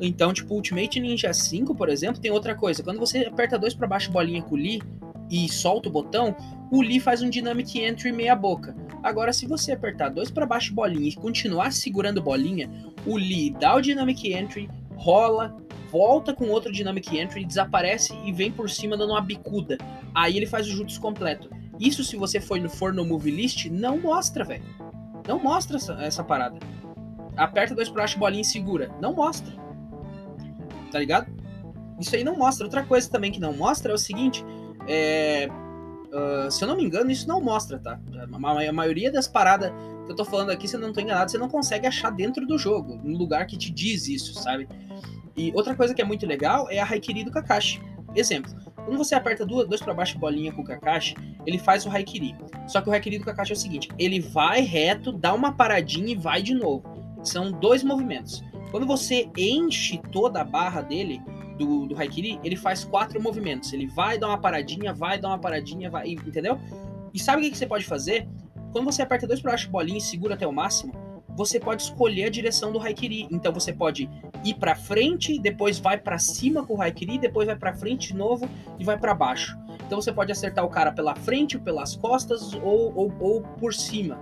Então, tipo, Ultimate Ninja 5, por exemplo, tem outra coisa. Quando você aperta dois para baixo bolinha com o Lee e solta o botão, o Lee faz um Dynamic Entry meia boca. Agora, se você apertar dois para baixo bolinha e continuar segurando bolinha, o Lee dá o Dynamic Entry, rola, volta com outro Dynamic Entry, desaparece e vem por cima dando uma bicuda. Aí ele faz o Jutsu completo. Isso, se você for no, for no Movie List, não mostra, velho. Não mostra essa, essa parada. Aperta dois pratos, bolinha e segura. Não mostra. Tá ligado? Isso aí não mostra. Outra coisa também que não mostra é o seguinte: é, uh, se eu não me engano, isso não mostra, tá? A, maioria das paradas que eu tô falando aqui, se eu não tô enganado, você não consegue achar dentro do jogo, no lugar que te diz isso, sabe? E outra coisa que é muito legal é a Haikiri do Kakashi. Exemplo, quando você aperta duas, dois para baixo bolinha com o Kakashi, ele faz o Haikiri. Só que o Haikiri do Kakashi é o seguinte, ele vai reto, dá uma paradinha e vai de novo. São dois movimentos. Quando você enche toda a barra dele, do, do Haikiri, ele faz quatro movimentos. Ele vai dar uma paradinha, vai dar uma paradinha, vai, entendeu? E sabe o que, que você pode fazer? Quando você aperta dois para baixo bolinha e segura até o máximo, você pode escolher a direção do Haikiri. Então você pode ir para frente, depois vai para cima com o Haikiri, depois vai para frente de novo e vai para baixo. Então você pode acertar o cara pela frente, pelas costas ou, ou, ou por cima.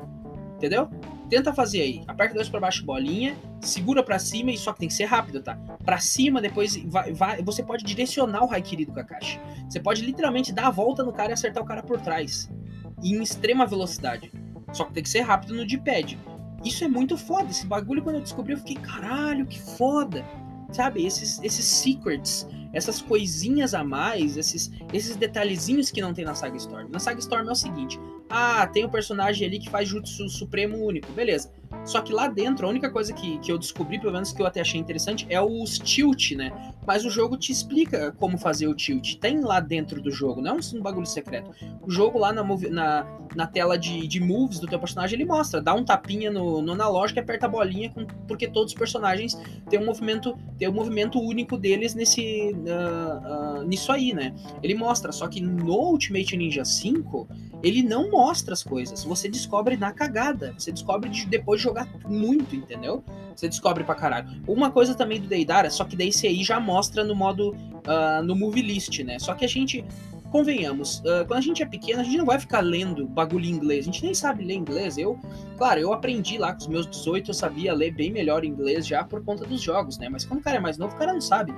Entendeu? Tenta fazer aí. Aperta dois para baixo bolinha, segura para cima e só que tem que ser rápido, tá? Para cima, depois vai, vai, você pode direcionar o Haikiri do Kakashi. Você pode literalmente dar a volta no cara e acertar o cara por trás. em extrema velocidade. Só que tem que ser rápido no D-pad. Isso é muito foda. Esse bagulho, quando eu descobri, eu fiquei, caralho, que foda. Sabe? Esses, esses secrets, essas coisinhas a mais, esses, esses detalhezinhos que não tem na Saga Storm. Na Saga Storm é o seguinte: ah, tem um personagem ali que faz Jutsu Supremo único, beleza. Só que lá dentro, a única coisa que, que eu descobri, pelo menos que eu até achei interessante, é os tilt, né? Mas o jogo te explica como fazer o tilt. Tem lá dentro do jogo, não é um, bagulho secreto. O jogo lá na, na, na tela de, de moves do teu personagem, ele mostra. Dá um tapinha no, no analógico e aperta a bolinha, com, porque todos os personagens têm um movimento, têm um movimento único deles nesse, uh, uh, nisso aí, né? Ele mostra, só que no Ultimate Ninja 5, ele não mostra as coisas. Você descobre na cagada. Você descobre de, depois de jogar muito, entendeu? Você descobre pra caralho. Uma coisa também do Deidara, só que daí você aí já mostra no modo. Uh, no movie list, né? Só que a gente. Convenhamos, uh, quando a gente é pequeno, a gente não vai ficar lendo bagulho em inglês. A gente nem sabe ler inglês. Eu, claro, eu aprendi lá com os meus 18, eu sabia ler bem melhor inglês já por conta dos jogos, né? Mas quando o cara é mais novo, o cara não sabe.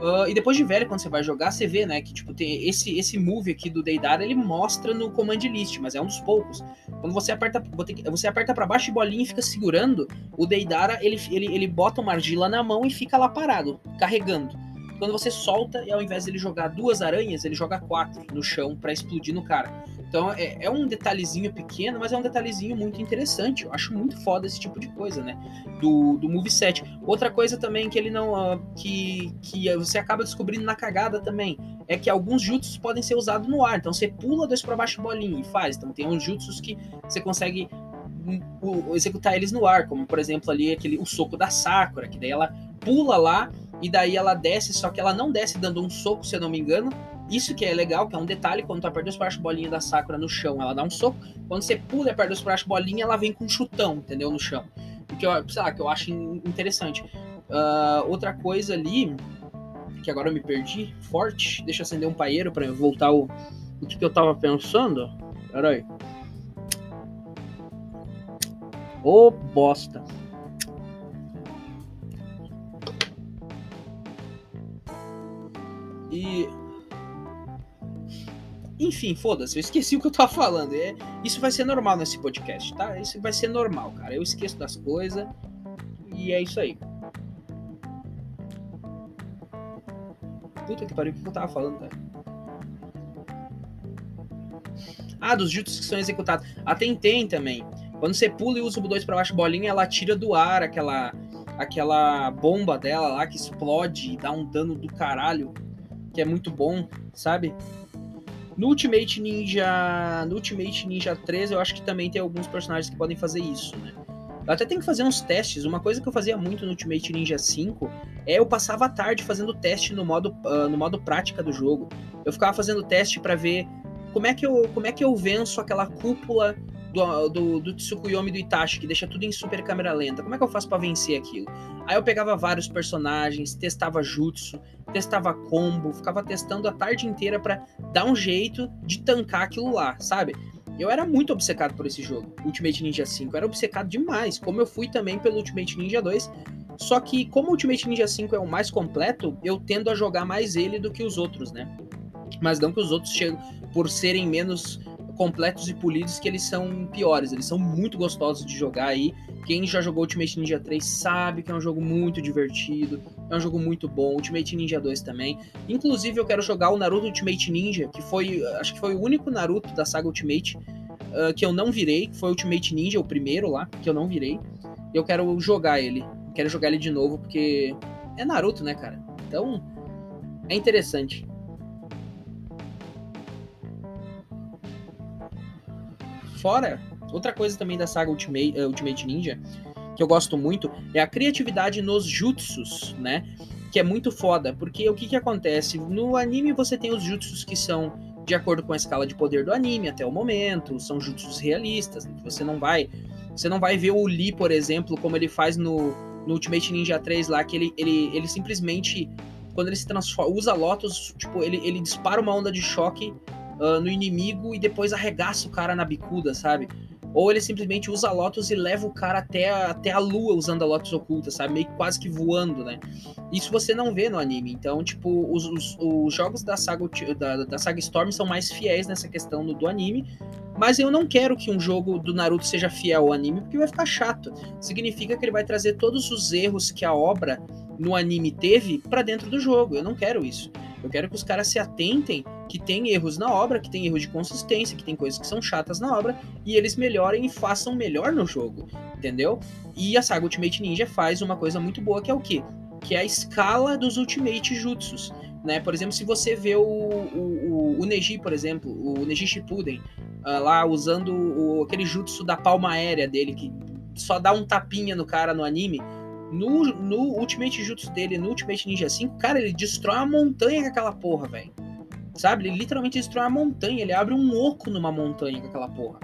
Uh, e depois de velho, quando você vai jogar, você vê, né, que tipo, tem esse, esse move aqui do Deidara, ele mostra no command list, mas é um dos poucos. Quando você aperta, você aperta para baixo de bolinha e fica segurando, o Deidara, ele, ele, ele bota uma argila na mão e fica lá parado, carregando. Quando você solta, e ao invés de ele jogar duas aranhas, ele joga quatro no chão para explodir no cara. Então é, é, um detalhezinho pequeno, mas é um detalhezinho muito interessante. Eu acho muito foda esse tipo de coisa, né? Do, do moveset. Outra coisa também que ele não. Uh, que, que você acaba descobrindo na cagada também. É que alguns jutsus podem ser usados no ar. Então você pula dois para baixo bolinha e faz. Então tem uns jutsus que você consegue um, executar eles no ar. Como por exemplo ali aquele, o soco da Sakura, que daí ela pula lá e daí ela desce, só que ela não desce dando um soco, se eu não me engano, isso que é legal, que é um detalhe, quando tu aperta os baixo bolinha da Sakura no chão, ela dá um soco. Quando você pula e aperta os baixo bolinha, ela vem com um chutão, entendeu? No chão. O que eu, sei lá, que eu acho interessante. Uh, outra coisa ali, que agora eu me perdi, forte. Deixa eu acender um paeiro para voltar o, o que, que eu tava pensando. Pera aí. Ô oh, bosta. E enfim, foda-se, eu esqueci o que eu tava falando. É, isso vai ser normal nesse podcast, tá? Isso vai ser normal, cara. Eu esqueço das coisas e é isso aí. Puta que pariu, o que eu tava falando, cara? Ah, dos jutsus que são executados. A Tentem também. Quando você pula e usa o 2 para baixo bolinha, ela tira do ar aquela aquela bomba dela lá que explode e dá um dano do caralho, que é muito bom, sabe? No Ultimate Ninja, no Ultimate Ninja 3, eu acho que também tem alguns personagens que podem fazer isso, né? Eu até tenho que fazer uns testes. Uma coisa que eu fazia muito no Ultimate Ninja 5 é eu passava a tarde fazendo teste no modo, uh, no modo prática do jogo. Eu ficava fazendo teste para ver como é, que eu, como é que eu venço aquela cúpula do, do, do Tsukuyomi do Itachi, que deixa tudo em super câmera lenta. Como é que eu faço para vencer aquilo? Aí eu pegava vários personagens, testava jutsu, testava combo, ficava testando a tarde inteira para dar um jeito de tancar aquilo lá, sabe? Eu era muito obcecado por esse jogo, Ultimate Ninja 5. Eu era obcecado demais, como eu fui também pelo Ultimate Ninja 2. Só que, como o Ultimate Ninja 5 é o mais completo, eu tendo a jogar mais ele do que os outros, né? Mas não que os outros por serem menos completos e polidos que eles são piores. Eles são muito gostosos de jogar aí. Quem já jogou Ultimate Ninja 3 sabe que é um jogo muito divertido, é um jogo muito bom. Ultimate Ninja 2 também. Inclusive, eu quero jogar o Naruto Ultimate Ninja, que foi, acho que foi o único Naruto da saga Ultimate uh, que eu não virei, que foi Ultimate Ninja, o primeiro lá, que eu não virei. Eu quero jogar ele. Quero jogar ele de novo, porque é Naruto, né, cara? Então, é interessante. Fora, outra coisa também da saga Ultimate, uh, Ultimate Ninja, que eu gosto muito, é a criatividade nos jutsus, né? Que é muito foda, porque o que que acontece? No anime você tem os jutsus que são de acordo com a escala de poder do anime até o momento, são jutsus realistas, né? você não vai você não vai ver o Lee, por exemplo, como ele faz no, no Ultimate Ninja 3 lá, que ele, ele, ele simplesmente, quando ele se transforma, usa Lotus, tipo, ele, ele dispara uma onda de choque uh, no inimigo e depois arregaça o cara na bicuda, sabe? Ou ele simplesmente usa a Lotus e leva o cara até a, até a lua usando a Lotus oculta, sabe? Meio que quase que voando, né? Isso você não vê no anime. Então, tipo, os, os, os jogos da saga, da, da saga Storm são mais fiéis nessa questão do, do anime. Mas eu não quero que um jogo do Naruto seja fiel ao anime, porque vai ficar chato. Significa que ele vai trazer todos os erros que a obra no anime teve para dentro do jogo. Eu não quero isso. Eu quero que os caras se atentem que tem erros na obra, que tem erros de consistência, que tem coisas que são chatas na obra, e eles melhorem e façam melhor no jogo, entendeu? E a saga Ultimate Ninja faz uma coisa muito boa que é o quê? Que é a escala dos Ultimate Jutsus. Né? Por exemplo, se você vê o, o, o, o Neji, por exemplo, o Neji Shippuden, uh, lá usando o, aquele jutsu da palma aérea dele, que só dá um tapinha no cara no anime, no, no Ultimate Jutsu dele, no Ultimate Ninja 5, cara, ele destrói a montanha com aquela porra, velho. Sabe? Ele literalmente destrói a montanha, ele abre um oco numa montanha com aquela porra.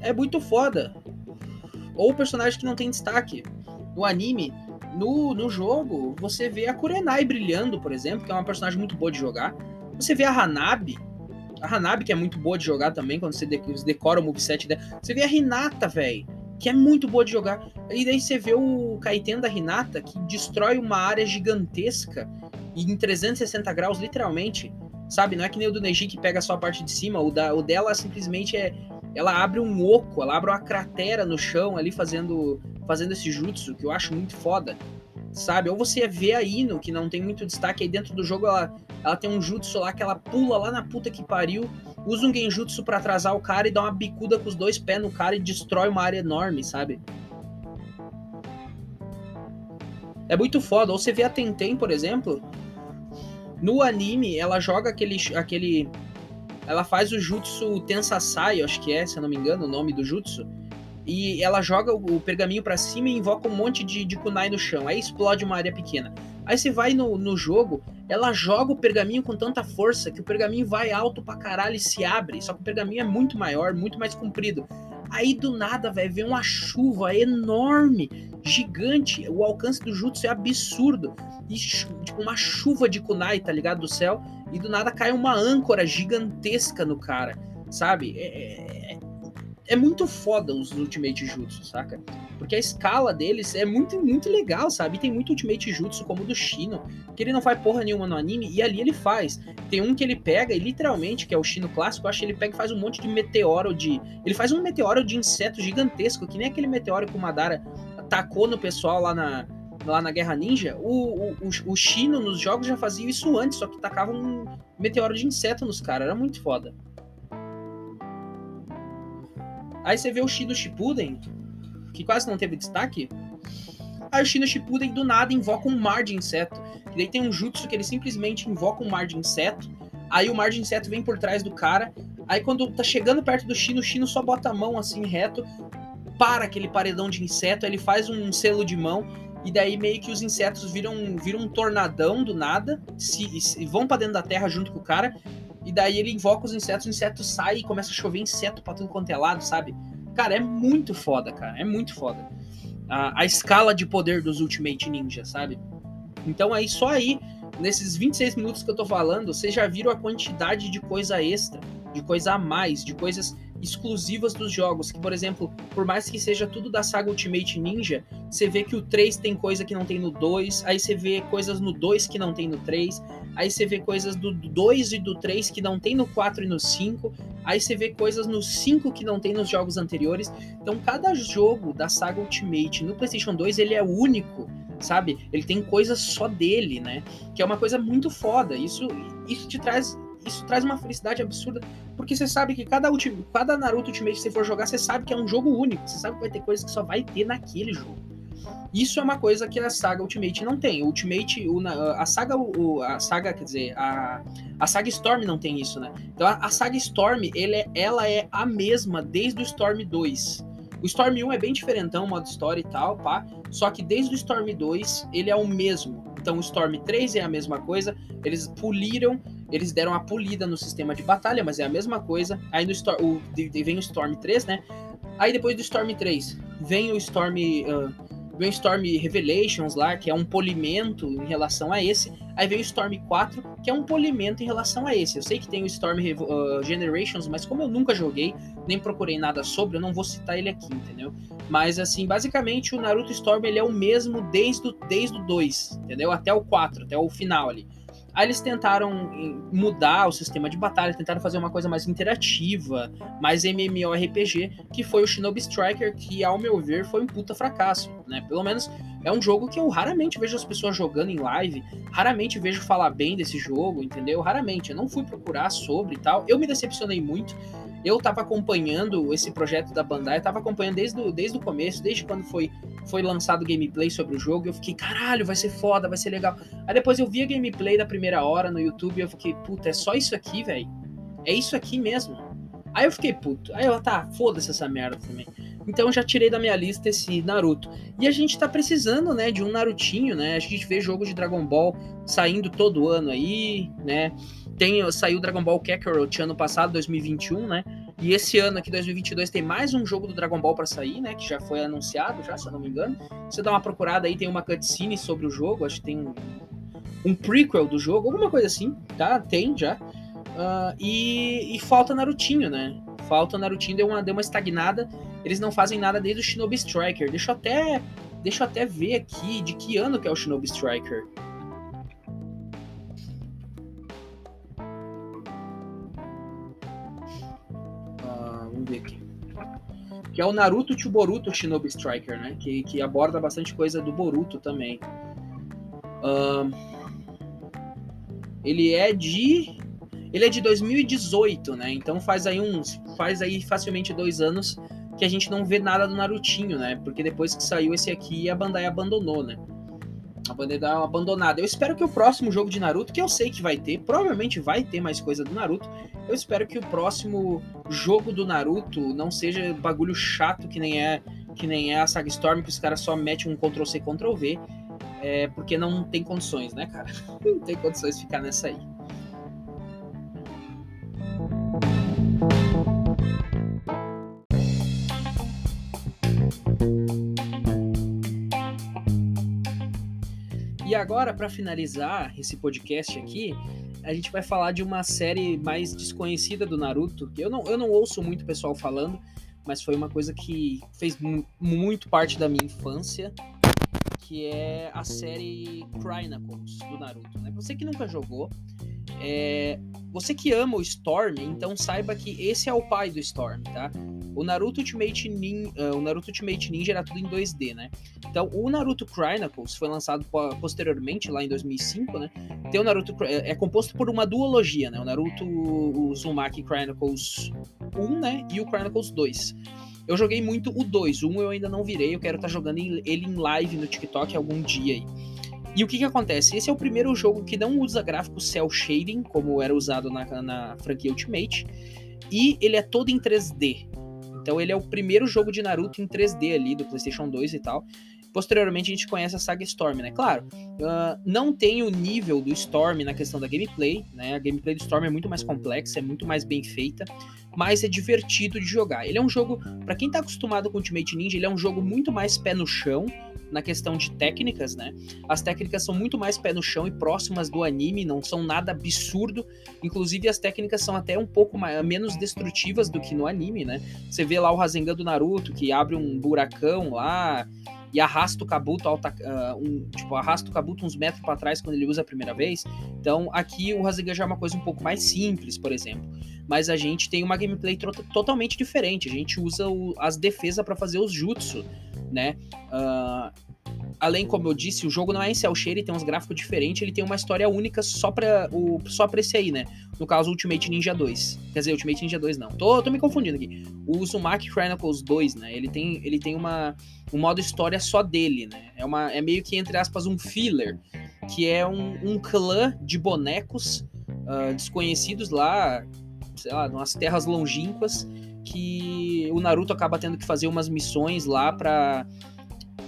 É muito foda. Ou personagem que não tem destaque. No anime, no, no jogo, você vê a Kurenai brilhando, por exemplo, que é uma personagem muito boa de jogar. Você vê a Hanabi, a Hanabi que é muito boa de jogar também, quando você decora o moveset dela. Você vê a Hinata, velho que é muito boa de jogar. E daí você vê o Kaiten da Hinata, que destrói uma área gigantesca em 360 graus, literalmente. Sabe? Não é que nem o do Neji que pega só a parte de cima. O, da, o dela simplesmente é. Ela abre um oco, ela abre uma cratera no chão ali fazendo, fazendo esse jutsu, que eu acho muito foda. Sabe? Ou você vê a Ino, que não tem muito destaque aí dentro do jogo, ela, ela tem um jutsu lá que ela pula lá na puta que pariu usa um genjutsu para atrasar o cara e dá uma bicuda com os dois pés no cara e destrói uma área enorme, sabe? É muito foda. Ou você vê a Tenten, por exemplo, no anime, ela joga aquele. aquele ela faz o jutsu Tensasai, acho que é, se eu não me engano, o nome do jutsu. E ela joga o, pergaminho para cima e invoca um monte de, de kunai no chão. Aí explode uma área pequena. Aí você vai no, no jogo, ela joga o pergaminho com tanta força que o pergaminho vai alto pra caralho e se abre. Só que o pergaminho é muito maior, muito mais comprido. Aí do nada, velho, vem uma chuva enorme, gigante. O alcance do Jutsu é absurdo. E, tipo, uma chuva de kunai, tá ligado? Do céu. E do nada cai uma âncora gigantesca no cara, sabe? É, é, muito foda os Ultimate Jutsu, saca? Porque a escala deles é muito, muito legal, sabe? Tem muito Ultimate Jutsu, como o do Shino, que ele não faz porra nenhuma no anime, e ali ele faz. Tem um que ele pega, e literalmente, que é o Shino clássico, eu acho que ele pega e faz um monte de meteoro de. Ele faz um meteoro de inseto gigantesco, que nem aquele meteoro que o Madara tacou no pessoal lá na, lá na Guerra Ninja, o, o, o, Shino nos jogos já fazia isso antes, só que tacava um meteoro de inseto nos caras, era muito foda. Aí você vê o Shino Shippuden, que quase não teve destaque. Aí o Shino Shippuden do nada invoca um mar de inseto. E daí tem um jutsu que ele simplesmente invoca um mar de inseto. Aí o mar de inseto vem por trás do cara. Aí quando tá chegando perto do Shino, o Shino só bota a mão assim reto, para aquele paredão de inseto, ele faz um selo de mão e daí meio que os insetos viram, viram um tornadão do nada, se, se vão para dentro da terra junto com o cara e daí ele invoca os insetos, o inseto sai e começa a chover inseto pra tudo quanto é lado, sabe? Cara, é muito foda, cara. É muito foda. A, a escala de poder dos Ultimate Ninja, sabe? Então aí, só aí, nesses 26 minutos que eu tô falando, vocês já viram a quantidade de coisa extra, de coisa a mais, de coisas exclusivas dos jogos. Que, por exemplo, por mais que seja tudo da saga Ultimate Ninja, você vê que o 3 tem coisa que não tem no 2, aí você vê coisas no 2 que não tem no 3, aí você vê coisas do 2 e do 3 que não tem no 4 e no 5, aí você vê coisas no 5 que não tem nos jogos anteriores. Então, cada jogo da saga Ultimate no PlayStation 2 ele é único, sabe? Ele tem coisas só dele, né? Que é uma coisa muito foda. Isso, isso te traz isso traz uma felicidade absurda, porque você sabe que cada, ulti, cada Naruto Ultimate que você for jogar, você sabe que é um jogo único, você sabe que vai ter coisas que só vai ter naquele jogo. Isso é uma coisa que a saga Ultimate não tem. Ultimate, o, a saga, o, a saga, quer dizer, a, a saga Storm não tem isso, né? Então a, a saga Storm, ele é, ela é a mesma desde o Storm 2. O Storm 1 é bem diferentão, modo história e tal, pá. Só que desde o Storm 2, ele é o mesmo. Então o Storm 3 é a mesma coisa. Eles poliram, eles deram a polida no sistema de batalha, mas é a mesma coisa. Aí no Storm, vem o Storm 3, né? Aí depois do Storm 3, vem o Storm. Uh, Vem o Storm Revelations lá, que é um polimento em relação a esse. Aí vem o Storm 4, que é um polimento em relação a esse. Eu sei que tem o Storm uh, Generations, mas como eu nunca joguei, nem procurei nada sobre, eu não vou citar ele aqui, entendeu? Mas assim, basicamente o Naruto Storm ele é o mesmo desde o, desde o 2, entendeu? Até o 4, até o final ali. Aí eles tentaram mudar o sistema de batalha, tentaram fazer uma coisa mais interativa, mais MMORPG, que foi o Shinobi Striker, que ao meu ver foi um puta fracasso, né? Pelo menos é um jogo que eu raramente vejo as pessoas jogando em live, raramente vejo falar bem desse jogo, entendeu? Raramente, eu não fui procurar sobre e tal. Eu me decepcionei muito eu tava acompanhando esse projeto da Bandai, eu tava acompanhando desde o, desde o começo, desde quando foi, foi lançado o gameplay sobre o jogo, eu fiquei, caralho, vai ser foda, vai ser legal. Aí depois eu vi a gameplay da primeira hora no YouTube e eu fiquei, puta, é só isso aqui, velho? É isso aqui mesmo. Aí eu fiquei puto. Aí eu, tá, foda-se essa merda também. Então já tirei da minha lista esse Naruto. E a gente tá precisando, né, de um Narutinho, né? A gente vê jogos de Dragon Ball saindo todo ano aí, né? Tem, saiu Dragon Ball Kakarot ano passado, 2021, né? E esse ano aqui, 2022, tem mais um jogo do Dragon Ball para sair, né? Que já foi anunciado, já, se eu não me engano. Você dá uma procurada aí, tem uma cutscene sobre o jogo, acho que tem um, um prequel do jogo, alguma coisa assim, tá? Tem já. Uh, e, e, falta Narutinho, né? Falta Narutinho, deu uma, deu uma estagnada. Eles não fazem nada desde o Shinobi Striker. Deixa eu até, deixa eu até ver aqui de que ano que é o Shinobi Striker. Vamos ver aqui. Que é o Naruto to Boruto Shinobi Striker, né? Que, que aborda bastante coisa do Boruto também. Uh, ele é de. Ele é de 2018, né? Então faz aí uns. Faz aí facilmente dois anos que a gente não vê nada do Narutinho, né? Porque depois que saiu esse aqui, a Bandai abandonou, né? A Bandai dá uma abandonada. Eu espero que o próximo jogo de Naruto, que eu sei que vai ter, provavelmente vai ter mais coisa do Naruto. Eu espero que o próximo jogo do Naruto não seja bagulho chato que nem é que nem é a Saga Storm, que os caras só metem um Ctrl C, Ctrl V, é, porque não tem condições, né, cara? *laughs* Não tem condições de ficar nessa aí. Agora, para finalizar esse podcast aqui, a gente vai falar de uma série mais desconhecida do Naruto, eu não, eu não ouço muito pessoal falando, mas foi uma coisa que fez muito parte da minha infância, que é a série Chronicles do Naruto. Né? Você que nunca jogou, é... você que ama o Storm, então saiba que esse é o pai do Storm, tá? O Naruto Ultimate, Nin... Uh, o Naruto Ultimate Ninja era tudo em 2D, né? Então, o Naruto Chronicles foi lançado posteriormente, lá em 2005, né? Tem o Naruto... É, é composto por uma duologia, né? O Naruto Uzumaki Chronicles 1, né? E o Chronicles 2. Eu joguei muito o 2, o 1 eu ainda não virei, eu quero estar tá jogando ele em live no TikTok algum dia aí. E o que que acontece? Esse é o primeiro jogo que não usa gráfico cel shading, como era usado na, na franquia Ultimate, e ele é todo em 3D. Então ele é o primeiro jogo de Naruto em 3D ali, do PlayStation 2 e tal. Posteriormente a gente conhece a saga Storm, né? Claro, uh, não tem o nível do Storm na questão da gameplay, né? A gameplay do Storm é muito mais complexa, é muito mais bem feita, mas é divertido de jogar. Ele é um jogo, para quem tá acostumado com Ultimate Ninja, ele é um jogo muito mais pé no chão na questão de técnicas, né? As técnicas são muito mais pé no chão e próximas do anime, não são nada absurdo. Inclusive as técnicas são até um pouco mais, menos destrutivas do que no anime, né? Você vê lá o Rasengan do Naruto que abre um buracão lá, e arrasta o Kabuto alta, uh, um, tipo, arrasta o Kabuto uns metros para trás quando ele usa a primeira vez. Então aqui o Rasengan já é uma coisa um pouco mais simples, por exemplo. Mas a gente tem uma gameplay totalmente diferente. A gente usa o, as defesas para fazer os jutsu, né? Uh, além, como eu disse, o jogo não é em cel shade, tem uns gráficos diferentes, ele tem uma história única só pra, o, só pra esse aí, né? No caso, Ultimate Ninja 2. Quer dizer, Ultimate Ninja 2 não. Tô, tô me confundindo aqui. O Uzumaki Chronicles 2, né? Ele tem, ele tem uma, um modo história só dele, né? É, uma, é meio que, entre aspas, um filler, que é um, um clã de bonecos uh, desconhecidos lá, sei lá, nas terras longínquas, que o Naruto acaba tendo que fazer umas missões lá pra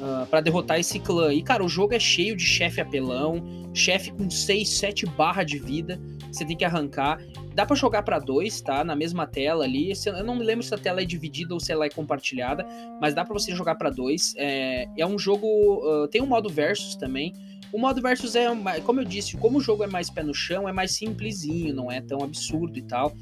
uh, ah, para derrotar esse clã. E, cara, o jogo é cheio de chefe apelão, chefe com 6, 7 barra de vida, você tem que arrancar. Dá para jogar para dois, tá? Na mesma tela ali. Eu não me lembro se a tela é dividida ou se ela é compartilhada, mas dá para você jogar para dois. É, é um jogo. Uh, tem um modo versus também. O modo versus é, como eu disse, como o jogo é mais pé no chão, é mais simplesinho, não é tão absurdo e tal.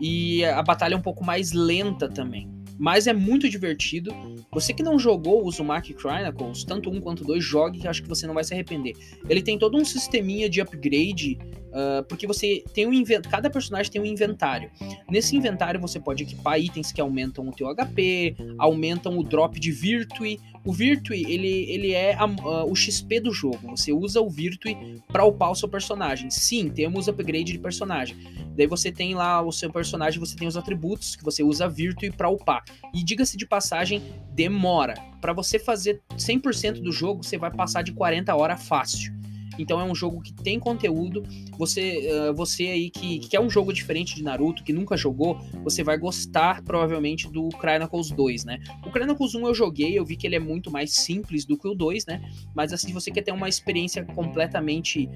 E a batalha é um pouco mais lenta também mas é muito divertido. Você que não jogou o Uzumaki Chronicles, tanto um quanto dois, jogue que acho que você não vai se arrepender. Ele tem todo um sisteminha de upgrade, uh, porque você tem um cada personagem tem um inventário. Nesse inventário você pode equipar itens que aumentam o teu HP, aumentam o drop de Virtue. O Virtue, ele, ele é a, o XP do jogo. Você usa o Virtue para upar o seu personagem. Sim, temos upgrade de personagem. Daí você tem lá o seu personagem, você tem os atributos que você usa Virtue para upar. E diga-se de passagem, demora. Para você fazer 100% do jogo, você vai passar de 40 horas fácil. Então é um jogo que tem conteúdo. Você, uh, você aí que, que um jogo diferente de Naruto, que nunca jogou, você vai gostar provavelmente do Chronicles 2, né? O Chronicles 1 eu joguei, eu vi que ele é muito mais simples do que o 2, né? Mas assim, você quer ter uma experiência completamente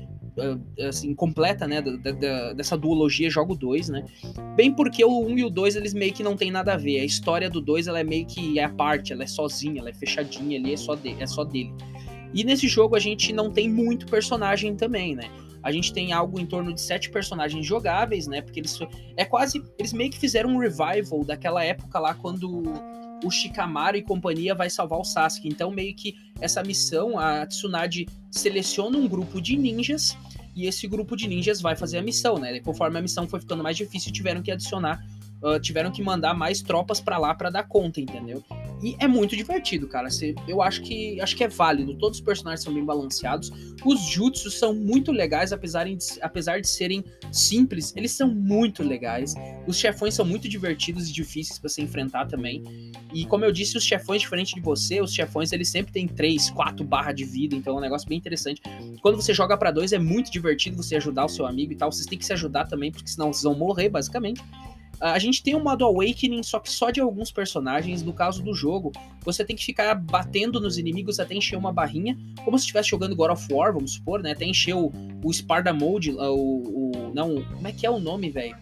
assim, completa, né? Da, da, dessa duologia, jogo 2, né? Bem porque o 1 e o 2 eles meio que não tem nada a ver. A história do 2 ela é meio que é a parte, ela é sozinha, ela é fechadinha ali, é só, de, é só dele. E nesse jogo a gente não tem muito personagem também, né? A gente tem algo em torno de sete personagens jogáveis, né? Porque eles é quase eles meio que fizeram um revival daquela época lá quando o Shikamaru e companhia vai salvar o Sasuke. Então, meio que essa missão, a Tsunade seleciona um grupo de ninjas e esse grupo de ninjas vai fazer a missão, né? Conforme a missão foi ficando mais difícil, tiveram que adicionar uh, tiveram que mandar mais tropas para lá para dar conta, entendeu? E é muito divertido, cara. eu acho que acho que é válido. Todos os personagens são bem balanceados. Os jutsus são muito legais, apesar de, apesar de serem simples, eles são muito legais. Os chefões são muito divertidos e difíceis para se enfrentar também. E como eu disse, os chefões, diferente de você, os chefões eles sempre têm 3, 4 barras de vida, então é um negócio bem interessante. Quando você joga para dois, é muito divertido você ajudar o seu amigo e tal. Vocês têm que se ajudar também, porque senão vocês vão morrer, basicamente. A gente tem um modo Awakening, só que só de alguns personagens. No caso do jogo, você tem que ficar batendo nos inimigos até encher uma barrinha, como se estivesse jogando God of War, vamos supor, né? Até encher o, o Sparda Mode, o, o. Não, como é que é o nome, velho?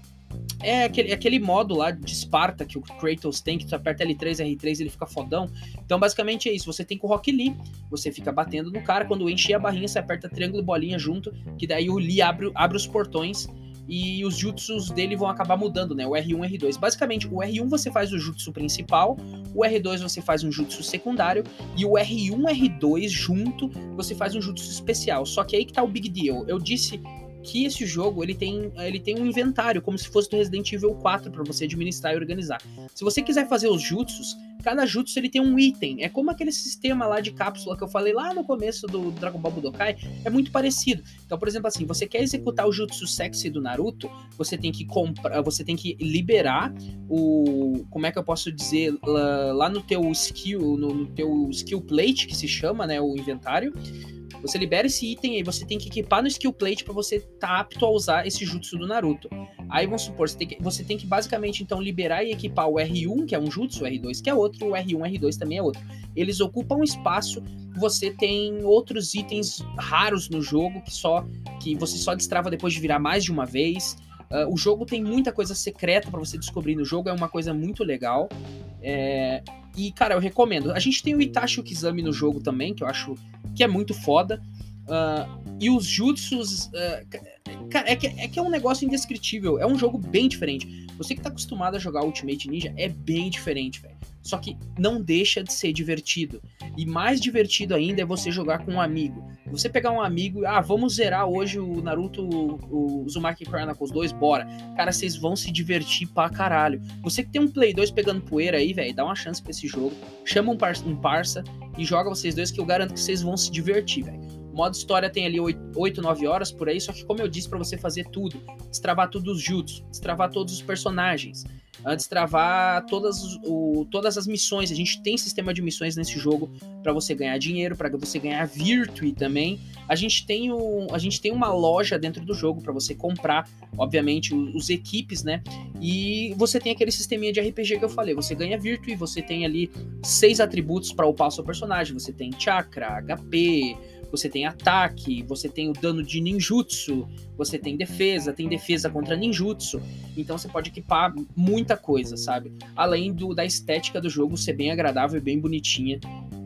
É aquele, aquele modo lá de Sparta que o Kratos tem, que tu aperta L3, R3 ele fica fodão. Então, basicamente é isso. Você tem com o Rock Lee, você fica batendo no cara. Quando encher a barrinha, você aperta triângulo e bolinha junto, que daí o Lee abre, abre os portões e os jutsus dele vão acabar mudando, né? O R1 e R2. Basicamente, o R1 você faz o jutsu principal, o R2 você faz um jutsu secundário e o R1 e R2 junto você faz um jutsu especial. Só que aí que tá o big deal. Eu disse que esse jogo ele tem, ele tem um inventário, como se fosse do Resident Evil 4 para você administrar e organizar. Se você quiser fazer os jutsus, cada jutsu ele tem um item. É como aquele sistema lá de cápsula que eu falei lá no começo do Dragon Ball Budokai, é muito parecido. Então, por exemplo, assim, você quer executar o jutsu sexy do Naruto, você tem que comprar, você tem que liberar o, como é que eu posso dizer, lá, no teu skill, no, no teu skill plate que se chama, né, o inventário você libera esse item e você tem que equipar no skill plate para você estar tá apto a usar esse jutsu do Naruto. Aí vamos supor, você tem, que, você tem que basicamente então liberar e equipar o R1, que é um jutsu, o R2 que é outro, o R1 R2 também é outro. Eles ocupam espaço, você tem outros itens raros no jogo que só que você só destrava depois de virar mais de uma vez. Uh, o jogo tem muita coisa secreta para você descobrir no jogo, é uma coisa muito legal. É... E, cara, eu recomendo. A gente tem o Itachi Ukizami no jogo também, que eu acho que é muito foda. Uh, e os jutsus. Uh, cara, é que, é que é um negócio indescritível. É um jogo bem diferente. Você que tá acostumado a jogar Ultimate Ninja é bem diferente, velho. Só que não deixa de ser divertido. E mais divertido ainda é você jogar com um amigo. Você pegar um amigo, ah, vamos zerar hoje o Naruto, o Uzumaki Chronicles 2, bora. Cara, vocês vão se divertir pra caralho. Você que tem um Play 2 pegando poeira aí, velho, dá uma chance pra esse jogo. Chama um, par um parça e joga vocês dois que eu garanto que vocês vão se divertir, velho. O modo história tem ali 8, 9 horas por aí, só que como eu disse para você fazer tudo, destravar todos os jutsu, destravar todos os personagens, destravar todas, o, todas as missões. A gente tem sistema de missões nesse jogo para você ganhar dinheiro, para você ganhar virtue também. A gente tem, o, a gente tem uma loja dentro do jogo para você comprar, obviamente, os, os, equipes, né? E você tem aquele sisteminha de RPG que eu falei. Você ganha virtue, você tem ali seis atributos para upar o seu personagem. Você tem chakra, HP, você tem ataque, você tem o dano de ninjutsu, você tem defesa, tem defesa contra ninjutsu. Então você pode equipar muita coisa, sabe? Além do, da estética do jogo ser bem agradável e bem bonitinha.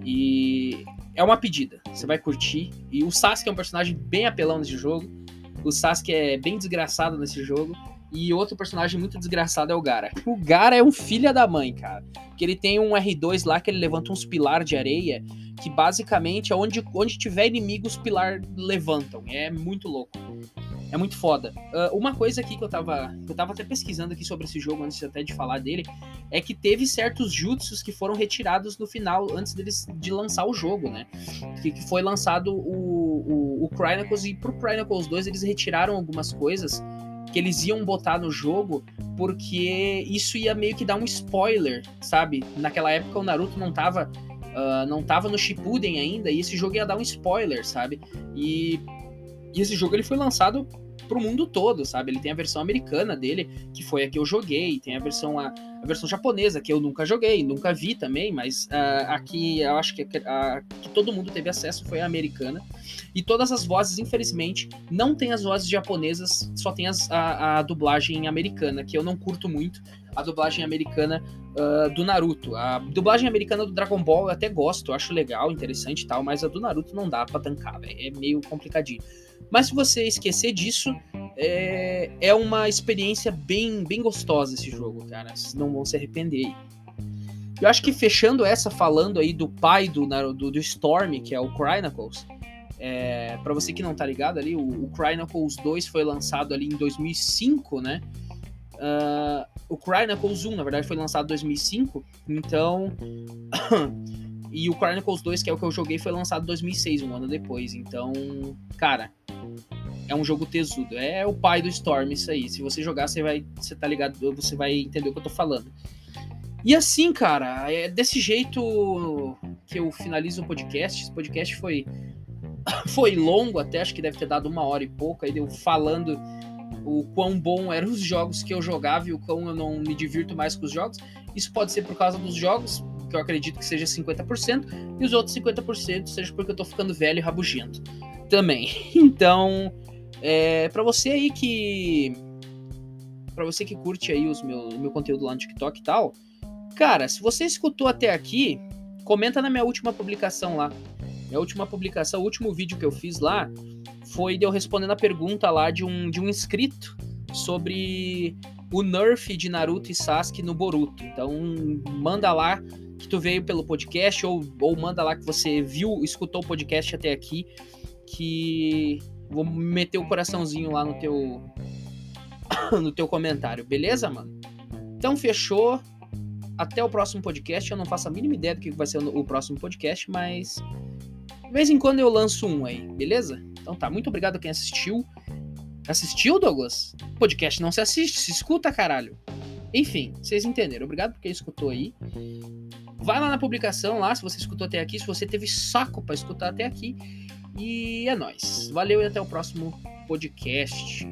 E é uma pedida. Você vai curtir. E o Sasuke é um personagem bem apelão nesse jogo. O Sasuke é bem desgraçado nesse jogo. E outro personagem muito desgraçado é o Gara. O Gara é um filho da mãe, cara. Que ele tem um R2 lá que ele levanta uns pilar de areia que basicamente é onde, onde tiver inimigo, os pilar levantam. É muito louco. É muito foda. Uh, uma coisa aqui que eu tava. Eu tava até pesquisando aqui sobre esse jogo, antes até de falar dele, é que teve certos jutsus que foram retirados no final, antes deles de lançar o jogo, né? Que, que foi lançado o, o, o Chronicles, e pro Chronicles 2 eles retiraram algumas coisas que eles iam botar no jogo, porque isso ia meio que dar um spoiler, sabe? Naquela época o Naruto não tava uh, não tava no Shippuden ainda, e esse jogo ia dar um spoiler, sabe? E, e esse jogo ele foi lançado pro mundo todo, sabe? Ele tem a versão americana dele, que foi a que eu joguei, tem a versão a, a versão japonesa que eu nunca joguei, nunca vi também, mas uh, aqui eu acho que a, que todo mundo teve acesso foi a americana. E todas as vozes, infelizmente, não tem as vozes japonesas, só tem as, a, a dublagem americana, que eu não curto muito a dublagem americana uh, do Naruto. A dublagem americana do Dragon Ball eu até gosto, eu acho legal, interessante e tal, mas a do Naruto não dá pra tancar, véio, é meio complicadinho. Mas se você esquecer disso, é, é uma experiência bem, bem gostosa esse jogo, cara. Vocês não vão se arrepender aí. Eu acho que fechando essa, falando aí do pai do, do, do Storm, que é o Chronicles, é, para você que não tá ligado ali, o, o Chronicles 2 foi lançado ali em 2005, né? Uh, o Chronicles 1, na verdade, foi lançado em 2005, então. *coughs* e o Chronicles 2, que é o que eu joguei, foi lançado em 2006, um ano depois. Então, cara, é um jogo tesudo. É o pai do Storm, isso aí. Se você jogar, você vai. Você tá ligado, você vai entender o que eu tô falando. E assim, cara, é desse jeito que eu finalizo o podcast. Esse podcast foi, *coughs* foi longo até, acho que deve ter dado uma hora e pouco. Aí deu falando o quão bom eram os jogos que eu jogava e o quão eu não me divirto mais com os jogos. Isso pode ser por causa dos jogos, que eu acredito que seja 50%, e os outros 50% seja porque eu tô ficando velho e rabugento também. *laughs* Então, é, para você aí que. para você que curte aí os meu, o meu conteúdo lá no TikTok e tal, Cara, se você escutou até aqui, comenta na minha última publicação lá. Minha última publicação, o último vídeo que eu fiz lá foi de eu respondendo a pergunta lá de um, de um inscrito sobre o nerf de Naruto e Sasuke no Boruto. Então, manda lá que tu veio pelo podcast ou, ou manda lá que você viu, escutou o podcast até aqui, que vou meter o coraçãozinho lá no teu *coughs* no teu comentário, beleza, mano? Então fechou. Até o próximo podcast. Eu não faço a mínima ideia do que vai ser o próximo podcast, mas vez em quando eu lanço um aí, beleza? Então tá, muito obrigado a quem assistiu. Assistiu, Douglas? Podcast não se assiste, se escuta, caralho. Enfim, vocês entenderam. Obrigado por quem escutou aí. Vai lá na publicação lá, se você escutou até aqui, se você teve saco para escutar até aqui. E é nóis. Valeu e até o próximo podcast.